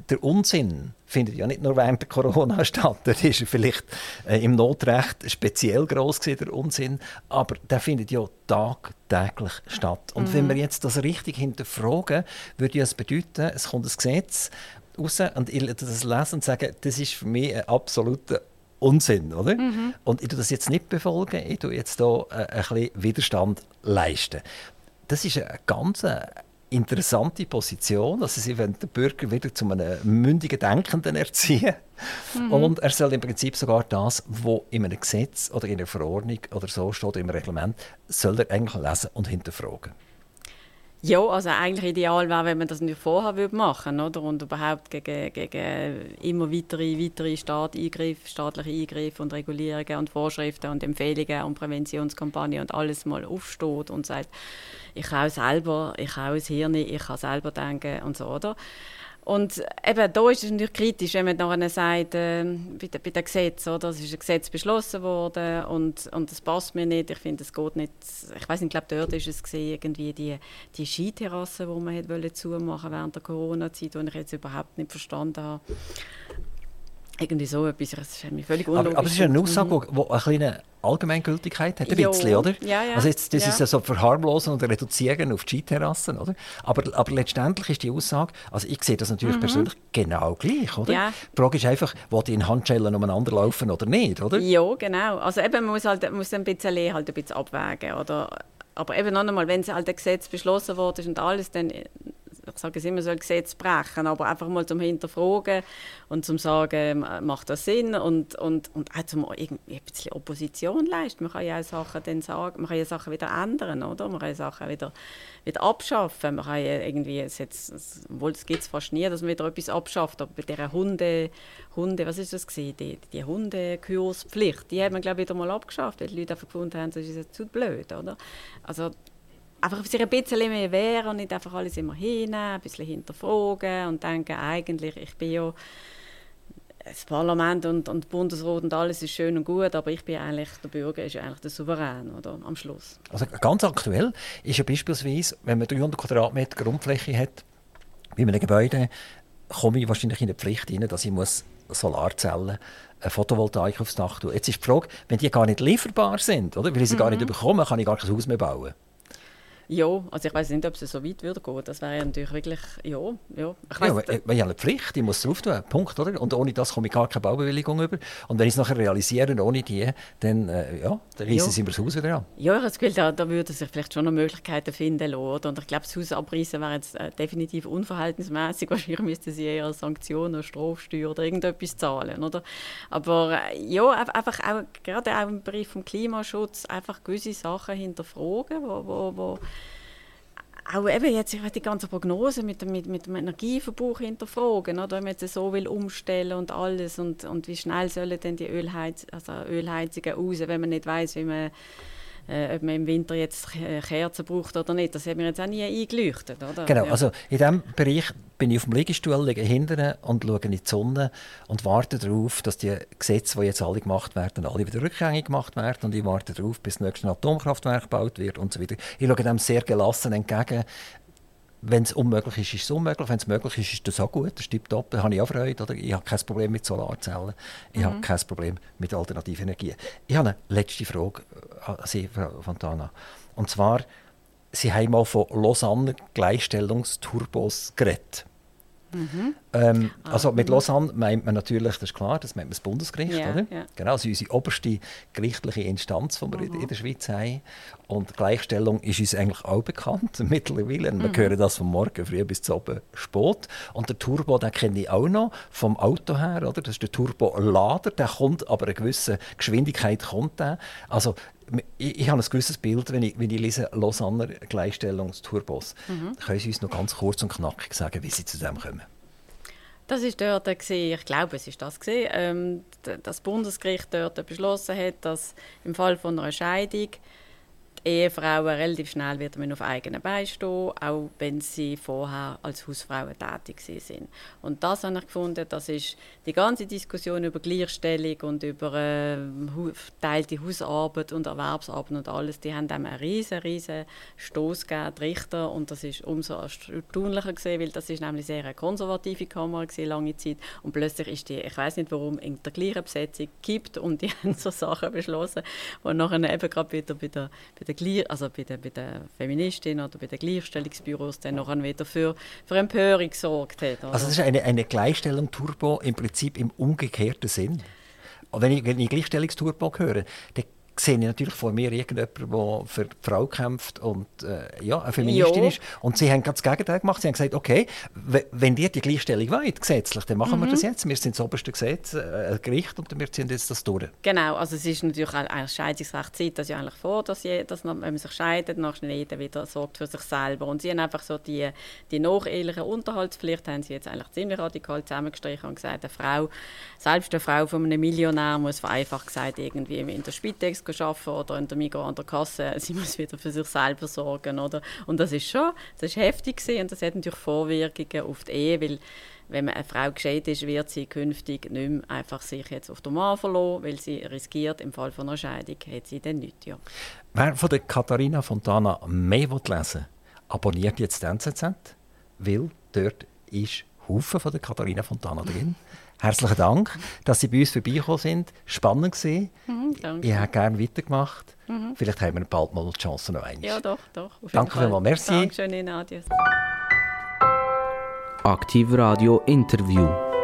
der Unsinn findet ja nicht nur während der Corona statt. Der ist vielleicht äh, im Notrecht speziell groß der Unsinn, aber der findet ja tagtäglich statt. Und mhm. wenn wir jetzt das richtig hinterfragen, würde das bedeuten, es kommt ein Gesetz raus und ich das lesen und sagen, das ist für mich ein absoluter Unsinn, oder? Mhm. Und ich tue das jetzt nicht befolgen, ich tue jetzt hier äh, ein bisschen Widerstand leisten. Das ist eine ganz äh, interessante Position. Also sie wollen den Bürger wieder zu einem mündigen Denkenden erziehen. Mhm. Und er soll im Prinzip sogar das, was in einem Gesetz oder in einer Verordnung oder so steht, oder im Reglement, soll er eigentlich lesen und hinterfragen. Ja, also eigentlich ideal wäre, wenn man das nicht vorher würde machen würde und überhaupt gegen, gegen immer weitere, weitere Staat Eingriff, staatliche Eingriffe und Regulierungen und Vorschriften und Empfehlungen und Präventionskampagnen und alles mal aufsteht und sagt, ich kann selber, ich kann das Hirn, ich kann selber denken und so, oder? Und eben, da ist es natürlich kritisch, wenn man nachher sagt, äh, bei, bei dem Gesetz, oder? es ist ein Gesetz beschlossen worden und, und das passt mir nicht, ich finde, es geht nicht, ich weiß nicht, ich glaube, dort ist es gesehen, irgendwie die, die Skiterrasse, die man hätte zumachen während der Corona-Zeit, die ich jetzt überhaupt nicht verstanden habe. Irgendwie so etwas, das ist mir völlig unlogisch. Aber, aber es ist eine Aussage, die eine kleine Allgemeingültigkeit hat, ein bisschen, oder? Ja, ja. Also jetzt, das ja. ist ja so verharmlosen und reduzieren auf die Skiterrassen, oder? Aber, aber letztendlich ist die Aussage, also ich sehe das natürlich mhm. persönlich genau gleich, oder? Ja. Die Frage ist einfach, wo die in Handschellen umeinander laufen oder nicht, oder? Ja, genau. Also eben, man muss, halt, muss ein bisschen, halt ein bisschen abwägen, oder? Aber eben noch einmal, wenn es halt ein Gesetz beschlossen wurde und alles, dann ich sage es immer, soll Gesetz brechen, aber einfach mal zum Hinterfragen und zum sagen, macht das Sinn und, und, und auch zum irgendwie ein bisschen Opposition leisten. Man kann ja auch Sachen dann sagen, man kann ja Sachen wieder ändern, oder? Man kann ja Sachen wieder, wieder abschaffen. Man kann ja irgendwie, es jetzt, obwohl es gibt es fast nie, dass man wieder etwas abschafft, aber bei dieser Hunde, Hunde, was ist das gewesen? Die, die Hundekurspflicht, die hat man glaube ich wieder mal abgeschafft, weil die Leute einfach gefunden haben, das ist jetzt zu blöd, oder? Also einfach sich ein bisschen mehr wehren und nicht einfach alles immer hinnehmen, ein bisschen hinterfragen und denken, eigentlich, ich bin ja das Parlament und, und Bundesrat und alles ist schön und gut, aber ich bin eigentlich, der Bürger ist eigentlich der Souverän oder, am Schluss. Also ganz aktuell ist ja beispielsweise, wenn man 300 Quadratmeter Grundfläche hat, bei einem Gebäude, komme ich wahrscheinlich in eine Pflicht rein, dass ich muss Solarzellen, eine Photovoltaik aufs Dach tun. Jetzt ist die Frage, wenn die gar nicht lieferbar sind, oder? weil ich sie mhm. gar nicht mhm. bekomme, kann ich gar kein Haus mehr bauen. Ja, also ich weiß nicht, ob es so weit würde gehen. Das wäre ja natürlich wirklich, ja, ja. Ich weiss, ja, aber, ich habe eine Pflicht, ich muss es drauf tun, Punkt, oder? Und ohne das komme ich gar keine Baubewilligung über. Und wenn ich es nachher realisiere, ohne die, dann, äh, ja, dann reissen ja. sie mir das Haus wieder an. Ja, ich habe das Gefühl, da, da würden sich vielleicht schon noch Möglichkeiten finden lassen, Und ich glaube, das Haus abreißen wäre jetzt äh, definitiv unverhältnismäßig. Wahrscheinlich müssten sie eher Sanktionen, Strafsteuer oder irgendetwas zahlen, oder? Aber äh, ja, einfach auch, gerade auch im Bereich des Klimaschutz, einfach gewisse Sachen hinterfragen, wo, wo, wo auch eben jetzt die ganze Prognose mit, mit, mit dem Energieverbrauch hinterfragen, oder? wenn man jetzt so will umstellen und alles und, und wie schnell sollen denn die Ölheiz, also Ölheizungen raus, wenn man nicht weiß, wie man äh, ob man im Winter jetzt Kerzen braucht oder nicht. Das hat mir jetzt auch nie eingeleuchtet. Oder? Genau, ja. also in diesem Bereich bin ich auf dem Liegestuhl, liege hinten und schaue in die Sonne und warte darauf, dass die Gesetze, die jetzt alle gemacht werden, alle wieder rückgängig gemacht werden und ich warte darauf, bis das nächste Atomkraftwerk gebaut wird und so weiter. Ich schaue dem sehr gelassen entgegen wenn es unmöglich ist, ist es unmöglich. Wenn es möglich ist, ist das auch gut. Das stimmt ab. Da habe ich auch Freude. Oder? Ich habe kein Problem mit Solarzellen. Ich mhm. habe kein Problem mit alternativen Energien. Ich habe eine letzte Frage an Sie, Frau Fontana. Und zwar, Sie haben mal von Lausanne Gleichstellungsturbos geredet. Mhm. Ähm, ah, also mit mhm. Lausanne meint man natürlich, das ist klar, das meint man das Bundesgericht, yeah, oder? Yeah. Genau, also unsere oberste gerichtliche Instanz, die wir mhm. in der Schweiz haben. Und Gleichstellung ist uns eigentlich auch bekannt mittlerweile. Mhm. Wir hören das von morgen früh bis zu oben spät. Und der Turbo, den kenne ich auch noch vom Auto her, oder? Das ist der Turbo-Lader, der kommt aber eine gewisse Geschwindigkeit kommt der. Also ich, ich, habe ein gewisses Bild, wenn ich, wenn ich lese Lausanne Gleichstellungsturbos. Mhm. Können Sie uns noch ganz kurz und knackig sagen, wie Sie zu dem kommen? Das ist dort, ich glaube, es ist das, ähm, das Bundesgericht dort beschlossen hat, dass im Fall von einer Scheidung Ehefrauen relativ schnell man auf eigenen Beinen stehen, auch wenn sie vorher als Hausfrauen tätig sind. Und das habe ich gefunden, das ist die ganze Diskussion über Gleichstellung und über äh, teilte Hausarbeit und Erwerbsarbeit und alles, die haben einem einen riesen, riesen Stoß gegeben, die Richter, und das ist umso erstaunlicher gesehen, weil das ist nämlich sehr eine konservative Kammer gewesen, lange Zeit und plötzlich ist die, ich weiß nicht warum, in der gleichen Besetzung gibt und die haben so Sachen beschlossen, die nachher eben gerade wieder bei der, bei der also bei den, bei den Feministinnen oder bei den Gleichstellungsbüros dann noch wieder für, für Empörung gesorgt hat. Oder? Also das ist eine, eine Gleichstellung Turbo im Prinzip im umgekehrten Sinn. wenn ich, wenn ich Gleichstellungsturbo höre, dann sehe ich natürlich vor mir irgendjemanden, der für die Frau kämpft und äh, ja, eine Feministin jo. ist. Und sie haben ganz das Gegenteil gemacht. Sie haben gesagt, okay, wenn ihr die Gleichstellung wollt, gesetzlich, dann machen mhm. wir das jetzt. Wir sind das oberste Gesetz, äh, Gericht und wir ziehen jetzt das durch. Genau, also es ist natürlich eigentlich Scheidungsrecht sieht das ja eigentlich vor, dass, je, dass wenn man sich scheidet, nach jeder wieder sorgt für sich selber. Und sie haben einfach so die, die nacheheliche Unterhaltspflicht haben sie jetzt eigentlich ziemlich radikal zusammengestrichen und gesagt, eine Frau, selbst eine Frau von einem Millionär muss vereinfacht gesagt irgendwie in der Spitex arbeiten oder in der Migros an der Kasse, sie muss wieder für sich selber sorgen. Oder? Und das ist schon, das ist heftig gewesen, und das hat natürlich Vorwirkungen auf die Ehe, weil wenn eine Frau gescheit ist, wird sie künftig nicht mehr einfach sich jetzt auf den Mann verlassen, weil sie riskiert, im Fall von einer Scheidung hat sie dann nichts. Ja. Wer von der Katharina Fontana mehr lesen will, abonniert jetzt die NZZ, weil dort ist Haufen von der Katharina Fontana drin. Herzlichen Dank, dass Sie bei uns vorbeigekommen sind. Spannend war. Mhm, danke. Ich hätte gerne weitergemacht. Mhm. Vielleicht haben wir bald mal die Chance noch einmal. Ja, doch, doch. Danke vielmals. Merci. Dankeschön Ihnen. Adios. Aktiv Radio Interview.